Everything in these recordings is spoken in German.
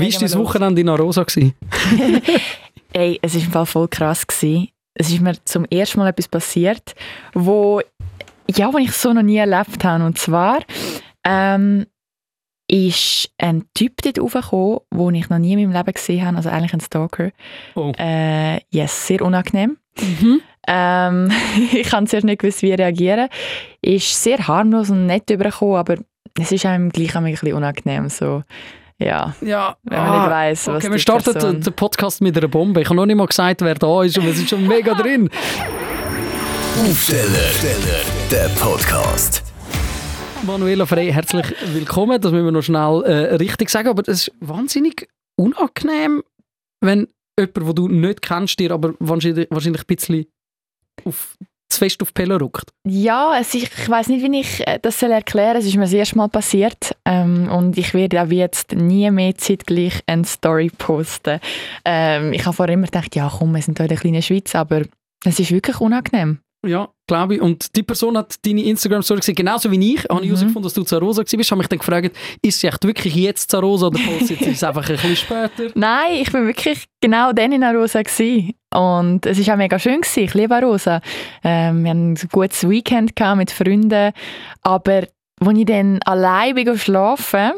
Wie war dein Wochenende in Arosa? Ey, es war im Fall voll krass. Gewesen. Es ist mir zum ersten Mal etwas passiert, wo, ja, wo ich so noch nie erlebt habe. Und zwar ähm, ist ein Typ dort raufgekommen, den ich noch nie in meinem Leben gesehen habe, also eigentlich ein Stalker. Oh. Äh, yes, sehr unangenehm. Mhm. Ähm, ich kann zuerst nicht gewusst, wie reagieren. Ist sehr harmlos und nett übergekommen, aber es ist einem gleich ein bisschen unangenehm. So, ja, Ja, wenn man nicht weiss, was Ah, Okay, wir starten Person- den, den Podcast mit einer Bombe. Ich habe noch nicht mal gesagt, wer da ist und wir sind schon mega drin. Aufsteller, der Podcast. Manuela Frey, herzlich willkommen. Das müssen wir noch schnell äh, richtig sagen, aber es ist wahnsinnig unangenehm, wenn jemand, den du nicht kennst, dir aber wahrscheinlich, wahrscheinlich ein bisschen auf, zu fest auf die Pelle rückt. Ja, es ist, ich weiß nicht, wie ich äh, das erklären soll. Es ist mir das erste Mal passiert ähm, und ich werde auch jetzt nie mehr zeitgleich eine Story posten. Ähm, ich habe vorher immer gedacht, ja komm, wir sind hier in der kleinen Schweiz, aber es ist wirklich unangenehm. Ja, glaube ich. Und die Person hat deine Instagram-Story gesehen, genauso wie ich. Habe ich Mhm. herausgefunden, dass du Zarosa warst. Ich habe mich dann gefragt, ist sie echt wirklich jetzt Zarosa oder postet sie es einfach ein bisschen später? Nein, ich bin wirklich genau dann in Arosa gsi und es ist auch mega schön gsi. Ich liebe Arosa. Ähm, wir haben ein gutes Weekend mit Freunden, aber als ich dann allein bin schlafen,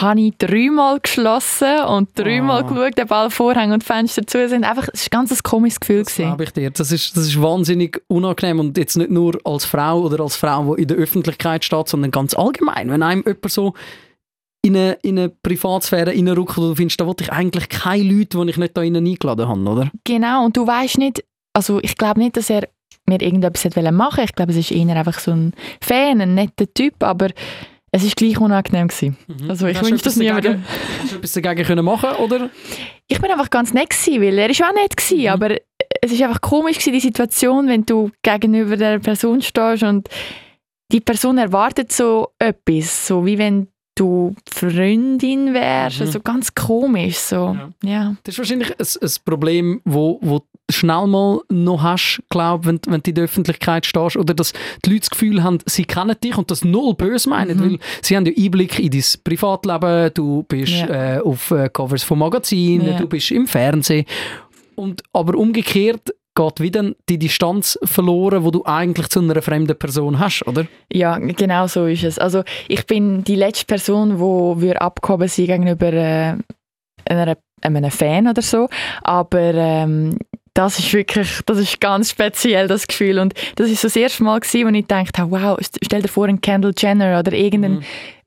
habe ich dreimal geschlossen und dreimal Oh. geschaut, ob alle Vorhänge und Fenster zu sind. Einfach, es war ein ganz komisches Gefühl. Das glaube ich dir. Das ist, das ist wahnsinnig unangenehm und jetzt nicht nur als Frau oder als Frau, die in der Öffentlichkeit steht, sondern ganz allgemein. Wenn einem jemand so in eine, in eine Privatsphäre reinruckt, wo du findest, da wollte ich eigentlich keine Leute, die ich nicht da eingeladen habe, oder? Genau, und du weißt nicht, also ich glaube nicht, dass er mir irgendetwas wollen machen Ich glaube, es ist eher einfach so ein Fan, ein netter Typ, aber es ist gleich unangenehm gewesen. Also ich wünsche das niemandem. Hast du etwas dagegen können machen oder? Ich bin einfach ganz nett gewesen, weil er ist auch nett gewesen, Mhm. aber es ist einfach komisch gewesen, die Situation, wenn du gegenüber der Person stehst und die Person erwartet so etwas, so wie wenn du Freundin wärst, Mhm. also ganz komisch so. Ja. Das ist wahrscheinlich ein, ein Problem, wo, wo schnell mal noch hast, glaub, wenn, wenn du in der Öffentlichkeit stehst oder dass die Leute das Gefühl haben, sie kennen dich und das null böse meinen, Mhm. weil sie haben ja Einblick in dein Privatleben, du bist Ja. äh, auf äh, Covers von Magazinen, Ja. du bist im Fernsehen und aber umgekehrt geht wieder die Distanz verloren, wo du eigentlich zu einer fremden Person hast, oder? Ja, genau so ist es. Also ich bin die letzte Person, wo wir abgehoben sind gegenüber äh, einer, einem Fan oder so. Aber ähm, das ist wirklich, das ist ganz speziell das Gefühl. Und das ist so das erste Mal gewesen, wo ich dachte, wow, stell dir vor, ein Kendall Jenner oder irgendein äh,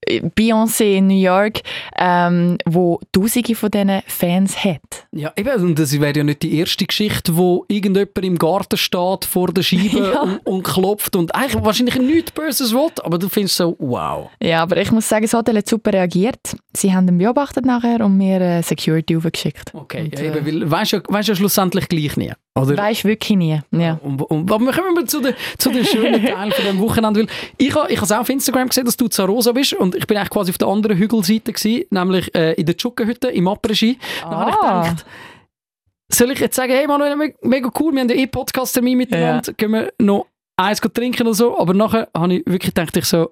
Beyoncé in New York, ähm, wo Tausende von diesen Fans hat. Ja, eben, und das wäre ja nicht die erste Geschichte, wo irgendjemand im Garten steht vor der Scheibe Ja. und, und klopft und eigentlich wahrscheinlich nichts Böses will, aber du findest so, wow. Ja, aber ich muss sagen, das Hotel hat super reagiert. Sie haben ihn beobachtet nachher und mir äh, Security aufgeschickt. Okay, Und, ja, äh, eben, weil weisst ja, ja schlussendlich gleich nie, oder? Weisst wirklich nie. Ja. Und, und, aber kommen wir zu den, zu den schönen Teilen von dem Wochenende. Weil ich habe ich auch auf Instagram gesehen, dass du Zarosa bist und ich bin eigentlich quasi auf der anderen Hügelseite gewesen, nämlich äh, in der Tschuckenhütte im Après-Ski. Dann habe ich Ah. gedacht, soll ich jetzt sagen, hey Manuel, me- mega cool, wir haben ja eh Podcast-Termin miteinander, gehen wir noch eins trinken oder so, aber nachher habe ich wirklich gedacht, ich so,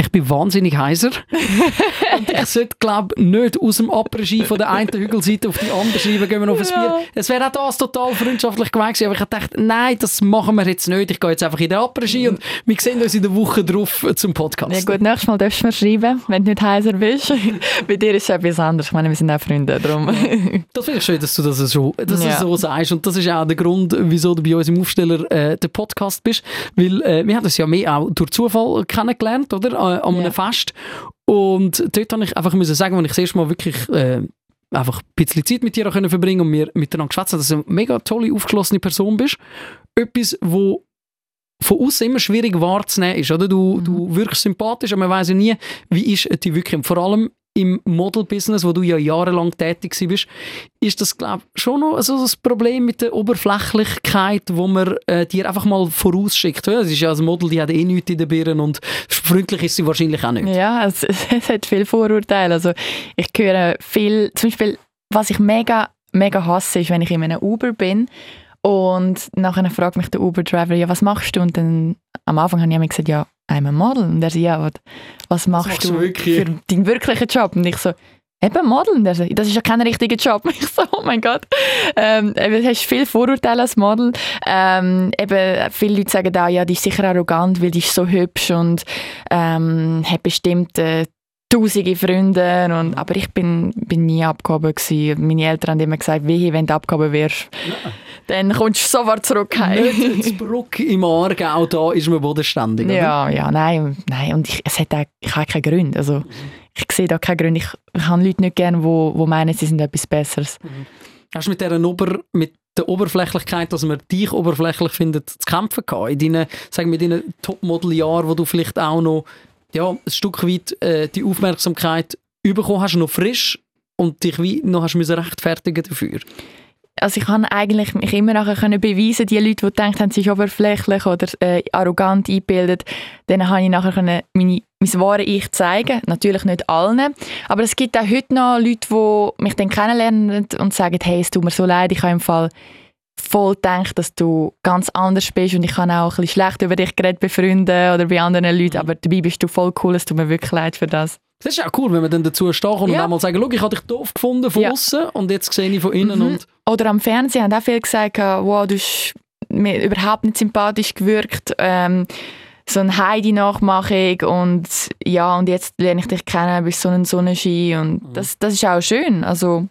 ich bin wahnsinnig heiser und ich sollte glaube nicht aus dem Après-Ski von der einen Hügelseite auf die andere schreiben, gehen wir auf ein Ja. Bier. Es wäre auch das total freundschaftlich gewesen, aber ich gedacht, nein, das machen wir jetzt nicht, ich gehe jetzt einfach in den Après-Ski und wir sehen uns in der Woche drauf zum Podcast. Ja gut, nächstes Mal darfst du mir schreiben, wenn du nicht heiser bist. Bei dir ist es etwas anderes. Ich meine, wir sind auch Freunde, darum. Das finde ich schön, dass du das so, dass Ja. so sagst. Und das ist auch der Grund, wieso du bei uns im Aufsteller äh, der Podcast bist. Weil äh, wir haben uns ja mehr auch durch Zufall kennengelernt, oder? Äh, an einem Ja. Fest. Und dort habe ich einfach müssen sagen, als ich das erste Mal wirklich äh, einfach ein bisschen Zeit mit dir können verbringen und wir miteinander geschwätzt haben, dass du eine mega tolle, aufgeschlossene Person bist. Etwas, wo von außen immer schwierig wahrzunehmen ist. Oder? Du, Mhm. du wirkst sympathisch, aber man weiß ja nie, wie ist die wirklich. Und vor allem im Model-Business, wo du ja jahrelang tätig bist, ist das, glaube ich, schon noch so das Problem mit der Oberflächlichkeit, wo man äh, dir einfach mal vorausschickt. Es ist ja als Model, die hat eh nichts in den Birnen und freundlich ist sie wahrscheinlich auch nicht. ja, es, es hat viele Vorurteile. Also ich höre viel, zum Beispiel, was ich mega, mega hasse, ist, wenn ich in einem Uber bin und nachher fragt mich der Uber-Driver, ja, was machst du? Und dann am Anfang habe ich immer gesagt, ja, I'm a Model. Und er sagt, ja, was, was machst du wirklich? für deinen wirklichen Job? Und ich so, Eben Modeln, das ist ja kein richtiger Job. Ich so, oh mein Gott. Ähm, du hast viele Vorurteile als Model. Ähm, eben, viele Leute sagen auch, ja, die ist sicher arrogant, weil die ist so hübsch und ähm, hat bestimmt äh, tausende Freunde. Und, aber ich bin, bin nie abgehoben. Gewesen. Meine Eltern haben immer gesagt, wie wenn du abgehoben wirst, ja. dann kommst du sofort zurück heim. Nicht Bruck im Aargau, da ist man bodenständig, oder? Ja, ja, nein. nein. Und ich, es hat auch, ich habe keinen Grund. Also, ich sehe da keinen Grund. Ich, ich habe Leute nicht gerne, die wo, wo meinen, sie sind etwas Besseres. Mhm. Hast du mit, dieser Ober, mit der Oberflächlichkeit, dass man dich oberflächlich findet, zu kämpfen gehabt? In deinen, sagen wir, deinen Topmodel-Jahren, wo du vielleicht auch noch ja, ein Stück weit äh, die Aufmerksamkeit bekommen hast, noch frisch und dich wie noch hast müssen rechtfertigen dafür? Also ich kann eigentlich mich immer nachher können beweisen, die Leute, die denken, sie sind oberflächlich oder äh, arrogant eingebildet, denen habe ich nachher können meine, mein wahres Ich zeigen. Natürlich nicht allen, aber es gibt auch heute noch Leute, die mich dann kennenlernen und sagen, hey, es tut mir so leid, ich habe im Fall voll gedacht, dass du ganz anders bist und ich habe auch ein bisschen schlecht über dich geredet bei Freunden oder bei anderen Leuten, aber dabei bist du voll cool, es tut mir wirklich leid für das. Das ist auch cool, wenn man dann dazu steht und ja. einmal sagen, ich habe dich doof gefunden von ja. außen und jetzt sehe ich von innen. Mhm. Und Oder am Fernsehen haben auch viele gesagt, wow, du hast mir überhaupt nicht sympathisch gewirkt. Ähm, so eine Heidi-Nachmachung und ja, und jetzt lerne ich dich kennen, bist so ein Sonnenschein und mhm. das, das ist auch schön. Also,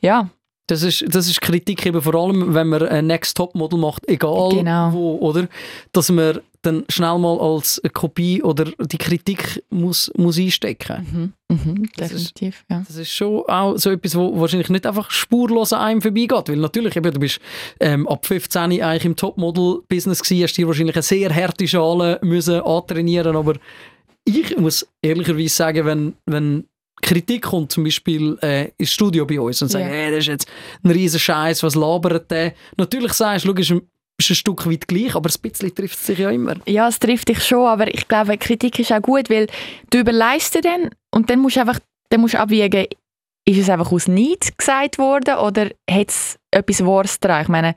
ja. Das ist, das ist Kritik eben vor allem, wenn man ein Next Top Model macht, egal genau. wo, oder? Dass man dann schnell mal als Kopie oder die Kritik muss, muss einstecken. Mhm. Mhm, definitiv, das ist, ja. Das ist schon auch so etwas, wo wahrscheinlich nicht einfach spurlos an einem vorbeigeht, weil natürlich, eben, du bist ähm, ab 15 eigentlich im Topmodel-Business gewesen, hast dir wahrscheinlich eine sehr harte Schale müssen antrainieren, aber ich muss ehrlicherweise sagen, wenn, wenn Kritik kommt zum Beispiel äh, ins Studio bei uns und sagt, ja. hey, das ist jetzt ein riesen Scheiß, was labert der? Natürlich sagst du, ist ein, ist ein Stück weit gleich, aber ein bisschen trifft es sich ja immer. Ja, es trifft dich schon, aber ich glaube, Kritik ist auch gut, weil du überleist dir dann und dann musst du einfach dann musst du abwägen, ist es einfach aus Neid gesagt worden oder hat es etwas Wahres dran? Ich meine,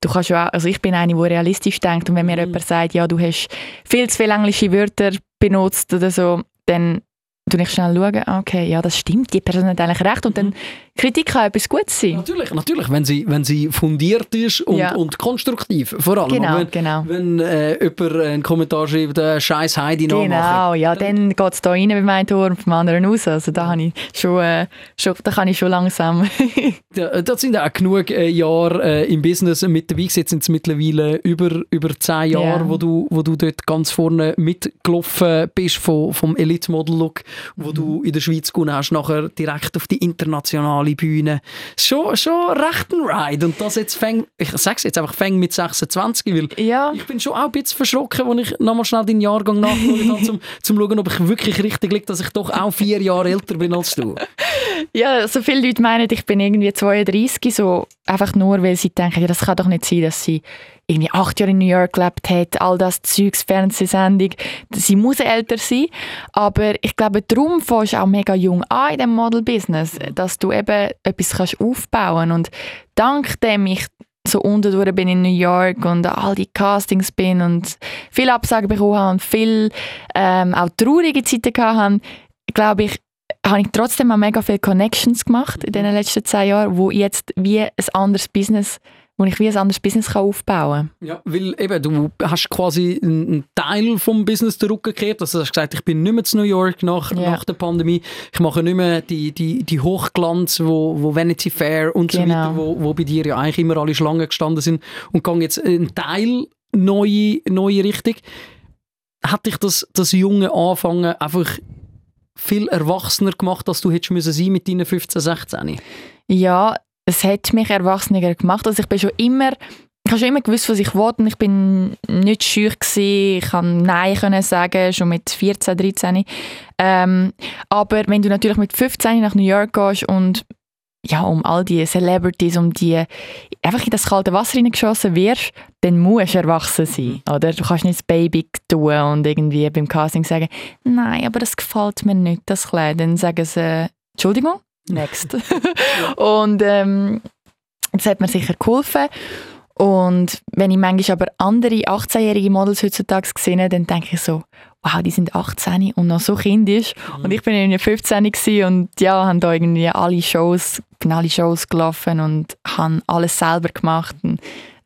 du kannst ja auch, also ich bin eine, die realistisch denkt und wenn mir mhm. jemand sagt, ja, du hast viel zu viele englische Wörter benutzt oder so, dann tue ich schnell schauen, ah, okay, ja, das stimmt, die Person hat eigentlich recht und dann mhm. Kritik kann etwas Gutes sein. Natürlich, natürlich, wenn sie, wenn sie fundiert ist und, ja. und konstruktiv, vor allem. Genau, wenn, genau. Wenn äh, jemand einen Kommentar schreibt, äh, «Scheiß Heidi Genau, nachmachen. ja, dann geht es da rein bei meinem Tor und beim anderen raus, also da, habe ich schon, äh, schon, da kann ich schon langsam. ja, das sind auch genug äh, Jahre äh, im Business mit dabei, jetzt sind es mittlerweile über, über zehn Jahre, yeah. wo, du, wo du dort ganz vorne mitgelaufen bist vom, vom Elite-Model-Look, wo mhm. du in der Schweiz gewonnen hast, nachher direkt auf die internationale Bühne. Schon, schon recht ein Ride. Und das jetzt fängt, ich sag's jetzt einfach, fängt mit 26, weil ja. ich bin schon auch ein bisschen verschrocken, als ich nochmal schnell den Jahrgang nachgeschaut habe, zum, zum schauen, ob ich wirklich richtig liege, dass ich doch auch vier Jahre älter bin als du. Ja, so viele Leute meinen, ich bin irgendwie 32, so einfach nur, weil sie denken, ja, das kann doch nicht sein, dass sie irgendwie acht Jahre in New York gelebt hat, all das Zeugs, Fernsehsendung. Sie muss älter sein, aber ich glaube, darum fängst du auch mega jung an in dem Model-Business, dass du eben etwas kannst aufbauen und dank dem ich so unten bin in New York und all die Castings bin und viele Absagen bekommen habe und viel ähm, auch traurige Zeiten gehabt habe, glaube ich, habe ich trotzdem auch mega viele Connections gemacht in den letzten zehn Jahren, wo jetzt wie ein anderes Business wo ich wie ein anderes Business kann aufbauen kann. Ja, weil eben, du hast quasi einen Teil vom Business zurückgekehrt. Also du hast gesagt, ich bin nicht mehr zu New York nach, yeah. nach der Pandemie. Ich mache nicht mehr die, die, die Hochglanz, wo, wo Vanity Fair und genau. so weiter, wo, wo bei dir ja eigentlich immer alle Schlangen gestanden sind und gehe jetzt einen Teil neue, neue Richtung. Hat dich das, das junge Anfangen einfach viel erwachsener gemacht, als du hättest müssen sein mit deinen 15, 16? Ja, es hat mich erwachsener gemacht. Also ich bin schon immer, ich habe schon immer gewusst, was ich wollte. Ich bin nicht scheu gewesen. Ich kann Nein können sagen, schon mit 14, 13. Ähm, aber wenn du natürlich mit 15 nach New York gehst und ja, um all die Celebrities, um die einfach in das kalte Wasser hineingeschossen wirst, dann musst du erwachsen sein, mhm. oder? Du kannst nicht das Baby tun und irgendwie beim Casting sagen, nein, aber das gefällt mir nicht, das Kleid. Dann sagen sie, Entschuldigung, next. und ähm, das hat mir sicher geholfen. Und wenn ich manchmal aber andere 18-jährige Models heutzutage sehe, dann denke ich so, wow, die sind 18 und noch so kindisch. Mhm. Und ich bin irgendwie 15 und ja, haben da irgendwie alle Shows, bin alle Shows gelaufen und haben alles selber gemacht. Und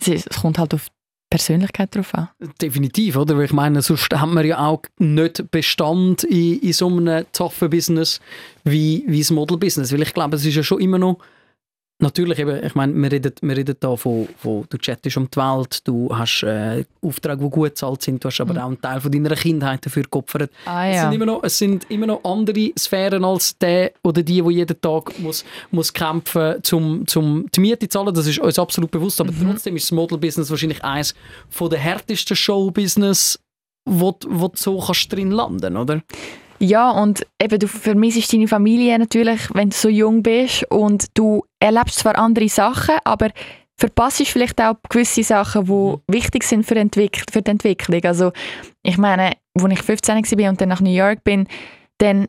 es, kommt halt auf Persönlichkeit drauf an. Definitiv, oder? Weil ich meine, sonst haben wir ja auch nicht Bestand in, in so einem toughen Business wie, wie das Model-Business. Weil ich glaube, es ist ja schon immer noch Natürlich, eben, ich meine, wir reden, wir reden da von, von, du chattest um die Welt, du hast äh, Aufträge, die gut bezahlt sind, du hast aber mhm. auch einen Teil von deiner Kindheit dafür geopfert. Ah, ja. es, sind immer noch, es sind immer noch andere Sphären als der oder die, die jeden Tag muss, muss kämpfen muss, um die Miete zu zahlen. Das ist uns absolut bewusst, aber mhm. trotzdem ist das Model-Business wahrscheinlich eines der härtesten Show-Business, wo, wo du so kannst drin landen, oder? Ja, und eben, du vermisst deine Familie natürlich, wenn du so jung bist und du erlebst zwar andere Sachen, aber verpasst vielleicht auch gewisse Sachen, die mhm. wichtig sind für, Entwick für die Entwicklung. Also ich meine, als ich 15 war und dann nach New York bin, dann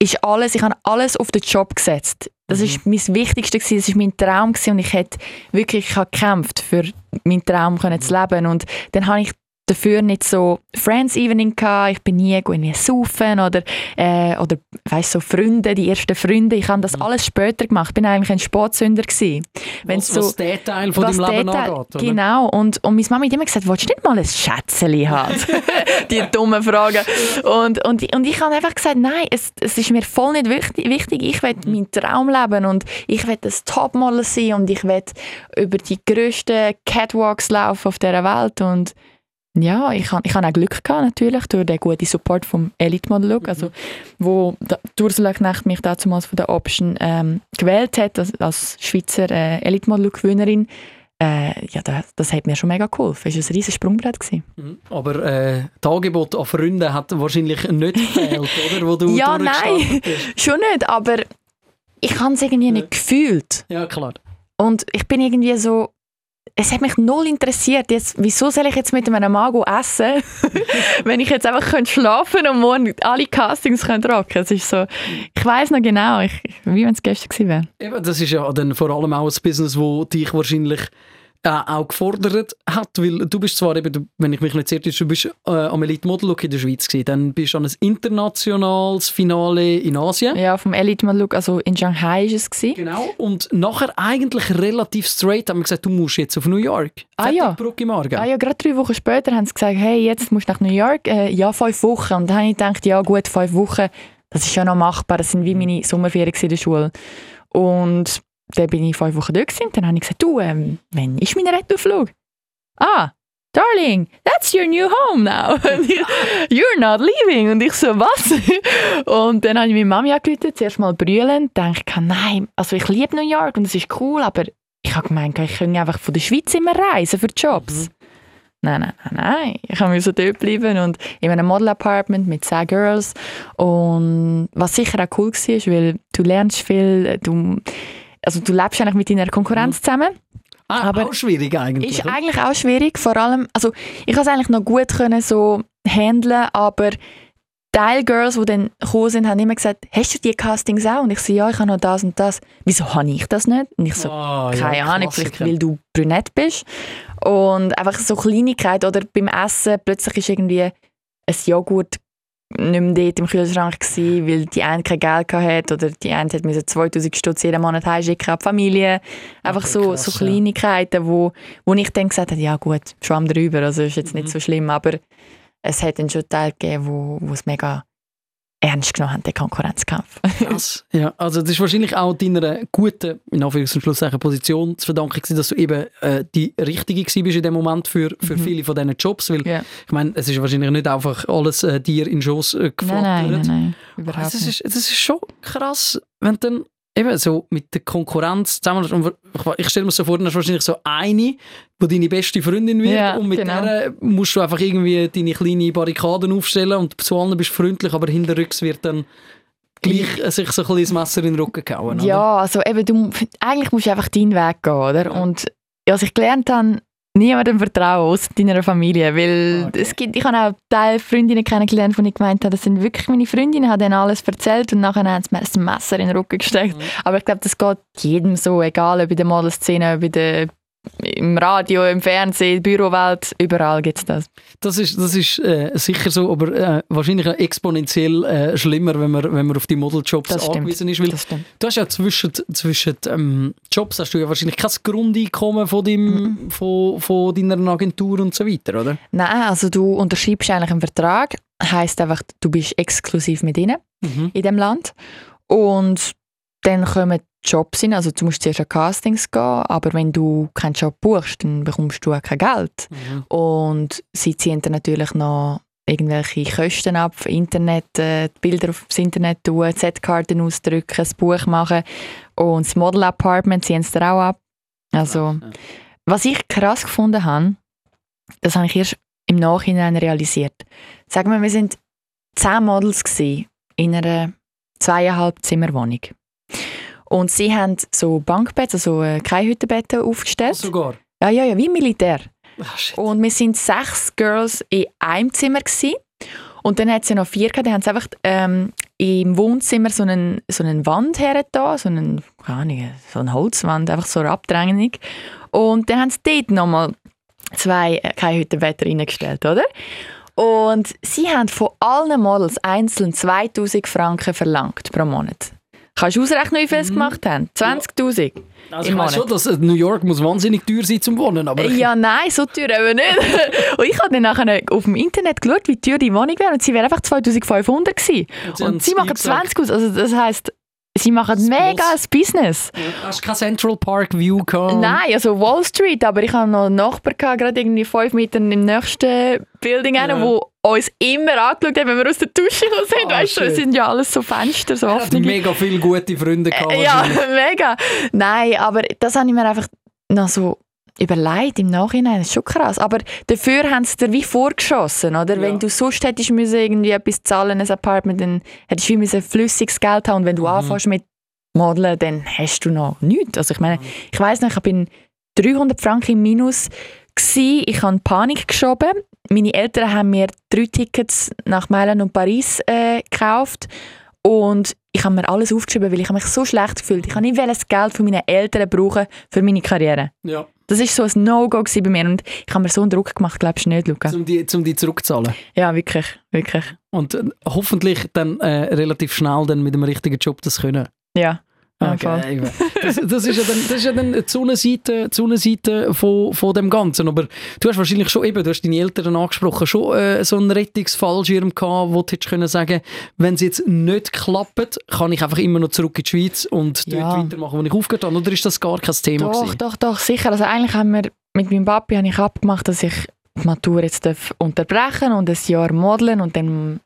ist alles, ich habe alles auf den Job gesetzt. Das mhm. ist mein Wichtigste gewesen, das ist mein Traum gewesen und ich hätte wirklich ich gekämpft für meinen Traum können zu leben und dann habe ich dafür nicht so Friends Evening gehabt. Ich bin nie irgendwie saufen oder äh, oder weißt so Freunde, die ersten Freunde. Ich habe das mhm. alles später gemacht. Ich bin eigentlich ein Sportsünder gewesen. was, so, was der Teil von deinem Leben angeht? Genau. Und, und meine Mama hat immer gesagt, willst du nicht mal ein Schätzchen haben? die dummen Fragen. Und, und, und ich habe einfach gesagt, nein, es, es ist mir voll nicht wichtig. Ich will mhm. meinen Traum leben und ich will ein Topmodel sein und ich will über die grössten Catwalks laufen auf dieser Welt und ja, ich habe ich hab auch Glück gehabt, natürlich, durch den guten Support vom Elite Model Look, also, mhm. wo Ursula Knecht mich damals von der Option ähm, gewählt hat, als, als Schweizer äh, Elite Model Look Gewinnerin. Äh, ja, das, das hat mir schon mega geholfen. Es war ein riesiges Sprungbrett. Gewesen. Mhm. Aber äh, das Angebot an Freunde hat wahrscheinlich nicht gefehlt, oder? Wo du ja, nein, schon nicht, aber ich habe es irgendwie nicht gefühlt. Ja, klar. Und ich bin irgendwie so, es hat mich null interessiert. Jetzt, wieso soll ich jetzt mit einem Mann essen, wenn ich jetzt einfach könnte schlafen und morgen alle Castings könnte rocken? Es ist so, ich weiß noch genau, ich, wie wenn es gestern gewesen wäre. Das ist ja dann vor allem auch ein Business, wo dich wahrscheinlich auch gefordert hat, weil du bist zwar eben, wenn ich mich nicht sehr du bist äh, am Elite Model Look in der Schweiz gewesen, dann bist du an ein internationales Finale in Asien. Ja, vom Elite Model Look, also in Shanghai ist es gewesen. Genau, und nachher eigentlich relativ straight haben wir gesagt, du musst jetzt auf New York. Ah ja. Brücke Morgen. Ah ja, gerade drei Wochen später haben sie gesagt, hey, jetzt musst du nach New York. Äh, ja, fünf Wochen. Und dann habe ich gedacht, ja gut, fünf Wochen, das ist ja noch machbar, das sind wie meine Sommerferien in der Schule. Und dann bin ich fünf Wochen dort gewesen, dann habe ich gesagt, du, ähm, wann ist mein Retourflug? Ah, Darling, that's your new home now. You're not leaving. Und ich so, was? Und dann habe ich meine Mami angerufen, zuerst mal brüllen, dachte ich, nein, also ich liebe New York und es ist cool, aber ich habe gemeint, ich könnte einfach von der Schweiz immer reisen für Jobs. Mhm. Nein, nein, nein, nein. Ich musste dort bleiben und in einem Model-Apartment mit zehn Girls. Und was sicher auch cool war, weil du lernst viel, du also du lebst eigentlich mit deiner Konkurrenz mhm. zusammen. Ah, aber auch schwierig eigentlich. Ist eigentlich auch schwierig, vor allem, also ich konnte es eigentlich noch gut können so handeln, aber Teil Girls, die dann gekommen sind, haben immer gesagt, hast du die Castings auch? Und ich so, ja, ich habe noch das und das. Wieso habe ich das nicht? Und ich so, oh, keine ja, Ahnung, vielleicht weil du brünett bist. Und einfach so Kleinigkeit oder beim Essen plötzlich ist irgendwie ein Joghurt nicht mehr dort im Kühlschrank gewesen, weil die eine kein Geld hatte oder die eine hat 2000 Stutz jeden Monat heimschicken an die Familie. Einfach okay, so, krass, so Kleinigkeiten, wo, wo ich dann gesagt habe, ja gut, schwamm drüber, also ist jetzt nicht mhm. so schlimm, aber es hat dann schon Teile gegeben, wo, wo es mega ernst genommen haben, den Konkurrenzkampf. Krass. ja, also das ist wahrscheinlich auch deiner guten, in Anführungs- und Schlusszeichen, Position zu verdanken dass du eben äh, die Richtige bist in dem Moment für, für mhm. viele von diesen Jobs, weil yeah. ich meine, es ist wahrscheinlich nicht einfach alles äh, dir in Schoss äh, geflattert. Nein, nein, nein, nein überhaupt es ist, es ist schon krass, wenn dann eben so mit der Konkurrenz zusammen. Ich stelle mir so vor, du hast wahrscheinlich so eine, die deine beste Freundin wird ja, und mit genau. der musst du einfach irgendwie deine kleine Barrikaden aufstellen und zu allen bist du freundlich, aber hinterrücks wird dann gleich sich so ein bisschen das Messer in den Rücken gehauen. Ja, also eben, du, eigentlich musst du einfach deinen Weg gehen, oder? Und was ich gelernt habe, niemandem vertrauen, außer deiner Familie. Weil okay. es gibt, ich habe auch Teil Freundinnen kennengelernt, die ich gemeint habe, das sind wirklich meine Freundinnen, haben denen alles erzählt und nachher haben sie mir ein Messer in den Rücken gesteckt. Mhm. Aber ich glaube, das geht jedem so, egal ob in der Modelszene, ob in der im Radio, im Fernsehen, Bürowelt, überall gibt es das. Das ist, das ist äh, sicher so, aber äh, wahrscheinlich exponentiell äh, schlimmer, wenn man, wenn man auf die Modeljobs angewiesen ist. Weil du hast ja zwischen, zwischen ähm, Jobs hast du ja wahrscheinlich kein Grundeinkommen von, deinem, von, von deiner Agentur und so weiter, oder? Nein, also du unterschreibst eigentlich einen Vertrag, heißt einfach, du bist exklusiv mit ihnen Mhm. in dem Land und dann kommen Jobs rein, also du musst zuerst an Castings gehen, aber wenn du keinen Job buchst, dann bekommst du auch kein Geld. Mhm. Und sie ziehen dann natürlich noch irgendwelche Kosten ab, Internet, äh, die Bilder aufs Internet tun, Z-Karten ausdrücken, das Buch machen und das Model Apartment ziehen sie dann auch ab. Also, Ja. was ich krass gefunden habe, das habe ich erst im Nachhinein realisiert. Sagen wir, wir sind zehn Models in einer zweieinhalb Zimmerwohnung. Und sie haben so Bankbetten, also äh, Keihüttenbetten aufgestellt. Sogar. Ja, ja, ja, wie im Militär. Ach. Und wir sind sechs Girls in einem Zimmer gewesen. Und dann hat sie noch vier gehabt, die haben sie einfach ähm, im Wohnzimmer so einen, so einen Wand hergetan, so einen, keine Ahnung, so eine Holzwand, einfach so eine Abdrängung. Und dann haben sie dort nochmal zwei äh, Keihüttenbetten reingestellt, oder? Und sie haben von allen Models einzeln 2000 Franken verlangt pro Monat. Kannst du ausrechnen, wie viel sie gemacht haben? 20'000? Also im ich weiß schon, dass New York muss wahnsinnig teuer sein zum Wohnen, aber Ja, nein, so teuer eben nicht. und ich habe dann nachher auf dem Internet geschaut, wie teuer die Wohnung wäre und sie wäre einfach 2500 gewesen. Und sie Und sie es machen eingesagt. 20 aus, also das heisst, sie machen Das mega ein Business. hast du kein Central Park View gehabt? Nein, also Wall Street, aber ich habe noch einen Nachbar gehabt, gerade irgendwie fünf Meter im nächsten Building, Ja. ja. wo uns immer angeschaut hat, wenn wir aus der Dusche gekommen sind. Ah, weißt du, es sind ja alles so Fenster, so offene. mega viele gute Freunde gehabt. Äh, ja, mega. Nein, aber das habe ich mir einfach noch so überlegt im Nachhinein. Das ist schon krass. Aber dafür haben sie dir wie vorgeschossen, oder? Ja. Wenn du sonst hättest müssen irgendwie etwas zahlen, ein Apartment, dann hättest du wie müssen flüssiges Geld haben. Und wenn du Mhm. anfängst mit Modeln, dann hast du noch nichts. Also ich meine, Mhm. ich weiss noch, ich bin 300 Franken im Minus gsi. Ich habe Panik geschoben. Meine Eltern haben mir drei Tickets nach Mailand und Paris äh, gekauft. Und ich habe mir alles aufgeschrieben, weil ich habe mich so schlecht gefühlt. Ich habe nicht das Geld von meinen Eltern brauchen für meine Karriere. ja. Das ist so ein No-Go bei mir und ich habe mir so einen Druck gemacht, glaubst du nicht, Luca? Um die, um die zurückzuzahlen. Ja, wirklich, wirklich. Und äh, hoffentlich dann äh, relativ schnell dann mit dem richtigen Job das können. Ja. Okay, eben. das, das, ist ja dann, das ist ja dann die Sonnenseite, die Sonnenseite von, von dem Ganzen. Aber du hast wahrscheinlich schon eben, du hast deine Eltern angesprochen, schon äh, so einen Rettungsfallschirm gehabt, wo du hättest können sagen wenn es jetzt nicht klappt, kann ich einfach immer noch zurück in die Schweiz und dort Ja. weitermachen, wo ich aufgehört habe. Oder ist das gar kein Thema Doch, gewesen? doch, doch, sicher. Also eigentlich haben wir mit meinem Papi habe ich abgemacht, dass ich die Matur jetzt darf unterbrechen und ein Jahr modeln und dann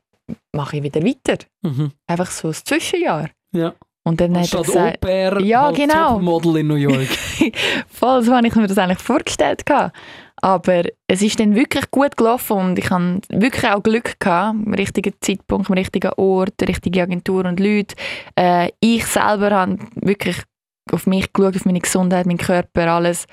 mache ich wieder weiter. Mhm. Einfach so ein Zwischenjahr. Ja. Und dann hat er Anstatt gesagt, Au-pair, Ja, halt genau. Topmodel in New York. voll, so habe ich mir das eigentlich vorgestellt. gehabt. Aber es ist dann wirklich gut gelaufen und ich hatte wirklich auch Glück gehabt, am richtigen Zeitpunkt, am richtigen Ort, die richtige Agentur und Leute. Äh, ich selber habe wirklich auf mich geschaut, auf meine Gesundheit, meinen Körper, alles.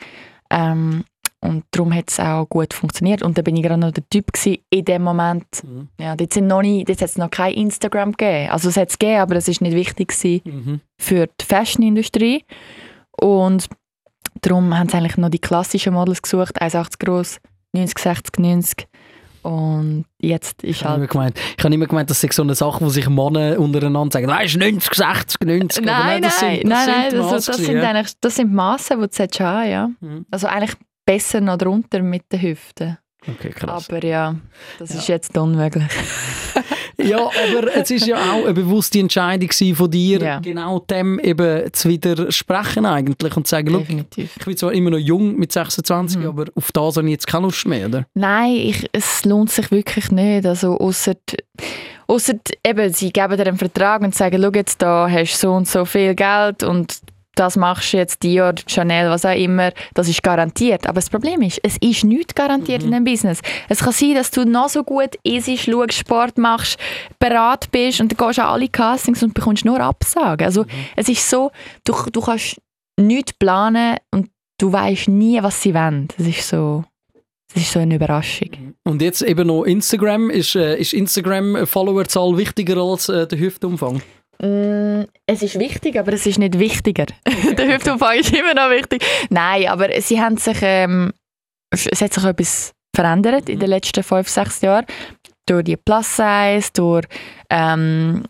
Ähm, und darum hat es auch gut funktioniert. Und dann bin ich gerade noch der Typ gewesen, in dem Moment. Mhm. Ja, dort sind noch nie, dort hat es noch kein Instagram gegeben. Also es hat es gegeben, aber es ist nicht wichtig gewesen Mhm. für die Fashionindustrie. Und darum haben sie eigentlich noch die klassischen Models gesucht, 1,80 groß, 90, 60, 90. Und jetzt ist Ich habe immer halt... gemeint, ich habe immer gemeint, das sei so eine Sache, wo sich Männer untereinander sagen, weißt du, 90, 60, 90. Aber Nein, nein, das sind, das nein, nein, sind Masse das, gewesen, sind eigentlich, das sind Massen, die du haben, ja. Mhm. Also eigentlich besser noch drunter mit den Hüften. Okay, krass. Aber ja, das Ja. ist jetzt unmöglich. Ja, aber es ist ja auch eine bewusste Entscheidung von dir, Ja. genau dem eben zu widersprechen eigentlich und zu sagen, «Schau, Definitiv. ich bin zwar immer noch jung mit 26, Mhm. aber auf das habe ich jetzt keine Lust mehr, oder? Nein, ich, es lohnt sich wirklich nicht. Also ausser, ausser eben, sie geben dir einen Vertrag und sagen, schau jetzt, da hast du so und so viel Geld und das machst du jetzt Dior, Chanel, was auch immer, das ist garantiert. Aber das Problem ist, es ist nicht garantiert in einem Business. Es kann sein, dass du noch so gut easy schaust, Sport machst, bereit bist und dann gehst an alle Castings und bekommst nur Absagen. Also es ist so, du, du kannst nichts planen und du weißt nie, was sie wollen. Das ist so, das ist so eine Überraschung. Und jetzt eben noch Instagram. Ist, äh, ist Instagram-Followerzahl wichtiger als äh, der Hüftumfang? Es ist wichtig, aber es ist nicht wichtiger. der Hüftumfang ist immer noch wichtig. Nein, aber sie haben sich, ähm, es hat sich etwas verändert in den letzten fünf, sechs Jahren. Durch die Plus Size, durch ähm,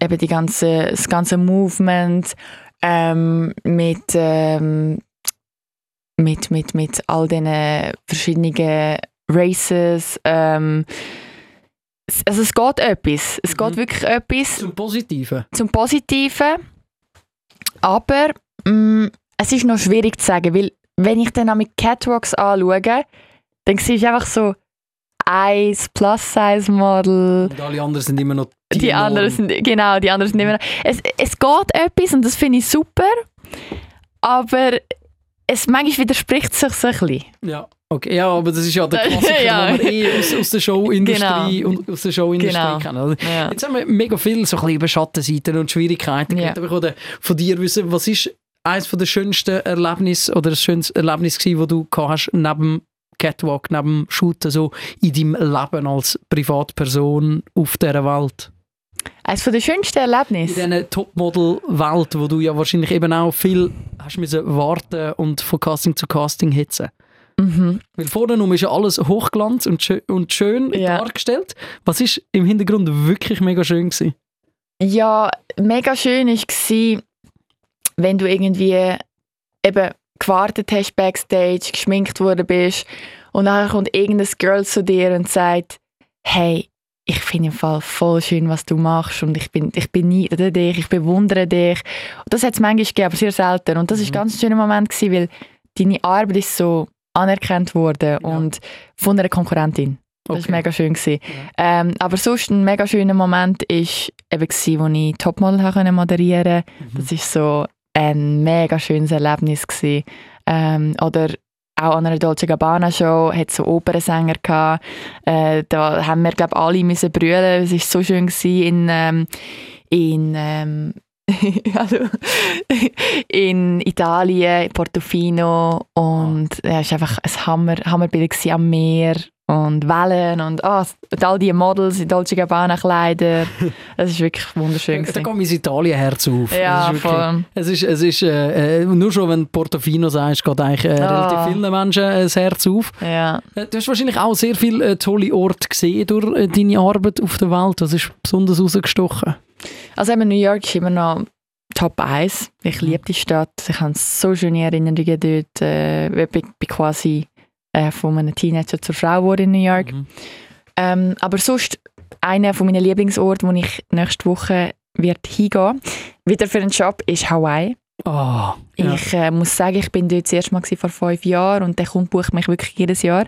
eben die ganze, das ganze Movement ähm, mit, ähm, mit, mit, mit all diesen verschiedenen Races. Ähm, also es geht etwas. Es Mhm. geht wirklich etwas Zum Positiven. zum Positiven. Aber mm, es ist noch schwierig zu sagen, weil wenn ich dann auch mit Catwalks anschaue, dann siehst du einfach so ein Plus-Size-Model. Und alle anderen sind immer noch Die Norm. anderen sind, genau, die anderen sind immer noch. Es, es geht etwas und das finde ich super, aber es manchmal widerspricht sich so ein bisschen. Ja, okay. ja, aber das ist ja der Das- Klassiker, ja. den wir eh aus, aus der Showindustrie und aus der Showindustrie Genau. kennen. Also, Ja. Jetzt haben wir mega viel so ein bisschen über Schattenseiten und Schwierigkeiten Ja. Aber ich wollte von dir wissen, was ist eines der schönsten Erlebnisse oder das schönste Erlebnis gewesen, das du gehabt hast neben Catwalk, neben Shooten, so in deinem Leben als Privatperson auf dieser Welt? Eines der schönsten In Erlebnisse. dieser Topmodel-Welt, wo du ja wahrscheinlich eben auch viel hast müssen warten und von Casting zu Casting hitzen. Mhm. Weil vorne ist ja alles hochglanz und, schö und schön Ja. dargestellt. Was ist im Hintergrund wirklich mega schön gewesen? Ja, mega schön war, wenn du irgendwie eben gewartet hast backstage, geschminkt worden bist und dann kommt irgendein Girl zu dir und sagt, hey, ich finde im Fall voll schön, was du machst und ich bin, ich beneide dich, ich bewundere dich. Und das hat es manchmal gegeben, aber sehr selten. Und das war Mhm. ein ganz schöner Moment, gewesen, weil deine Arbeit ist so anerkannt wurde Ja. und von einer Konkurrentin. Das war Okay. mega schön. Gewesen. Ähm, aber sonst ein mega schöner Moment war eben, gewesen, wo ich Topmodel moderieren Mhm. Das war so ein mega schönes Erlebnis. Gewesen. Ähm, oder auch an einer Dolce Gabbana Show hat so Opernsänger gehabt. Äh, da haben wir glaube alle müssen brüllen. Es war so schön gewesen in ähm, in ähm, also, in Italien, in Portofino und ja, es war einfach ein Hammer, Hammerbild am Meer und Wellen und und all die Models in Dolce Gabbana Kleider. Das ist wirklich wunderschön. Da geht mein Italien-Herz auf. Ja, das ist wirklich, voll. es ist, es ist äh, äh, nur schon, wenn du Portofino sagst, geht eigentlich äh, Ah. relativ vielen Menschen äh, das Herz auf. Ja. Äh, Du hast wahrscheinlich auch sehr viele tolle Orte gesehen durch deine Arbeit auf der Welt. Was ist besonders rausgestochen? Also eben New York ist immer noch Top 1. Ich liebe die Stadt. Ich habe so schöne Erinnerungen dort. Ich bin quasi äh, von einem Teenager zur Frau geworden in New York. Mhm. Ähm, aber sonst einer von meinen Lieblingsorten, wo ich nächste Woche wird hingehen wieder für einen Job, ist Hawaii. Ja. Ich äh, muss sagen, ich bin dort das erste Mal vor fünf Jahren und der Kunde bucht mich wirklich jedes Jahr.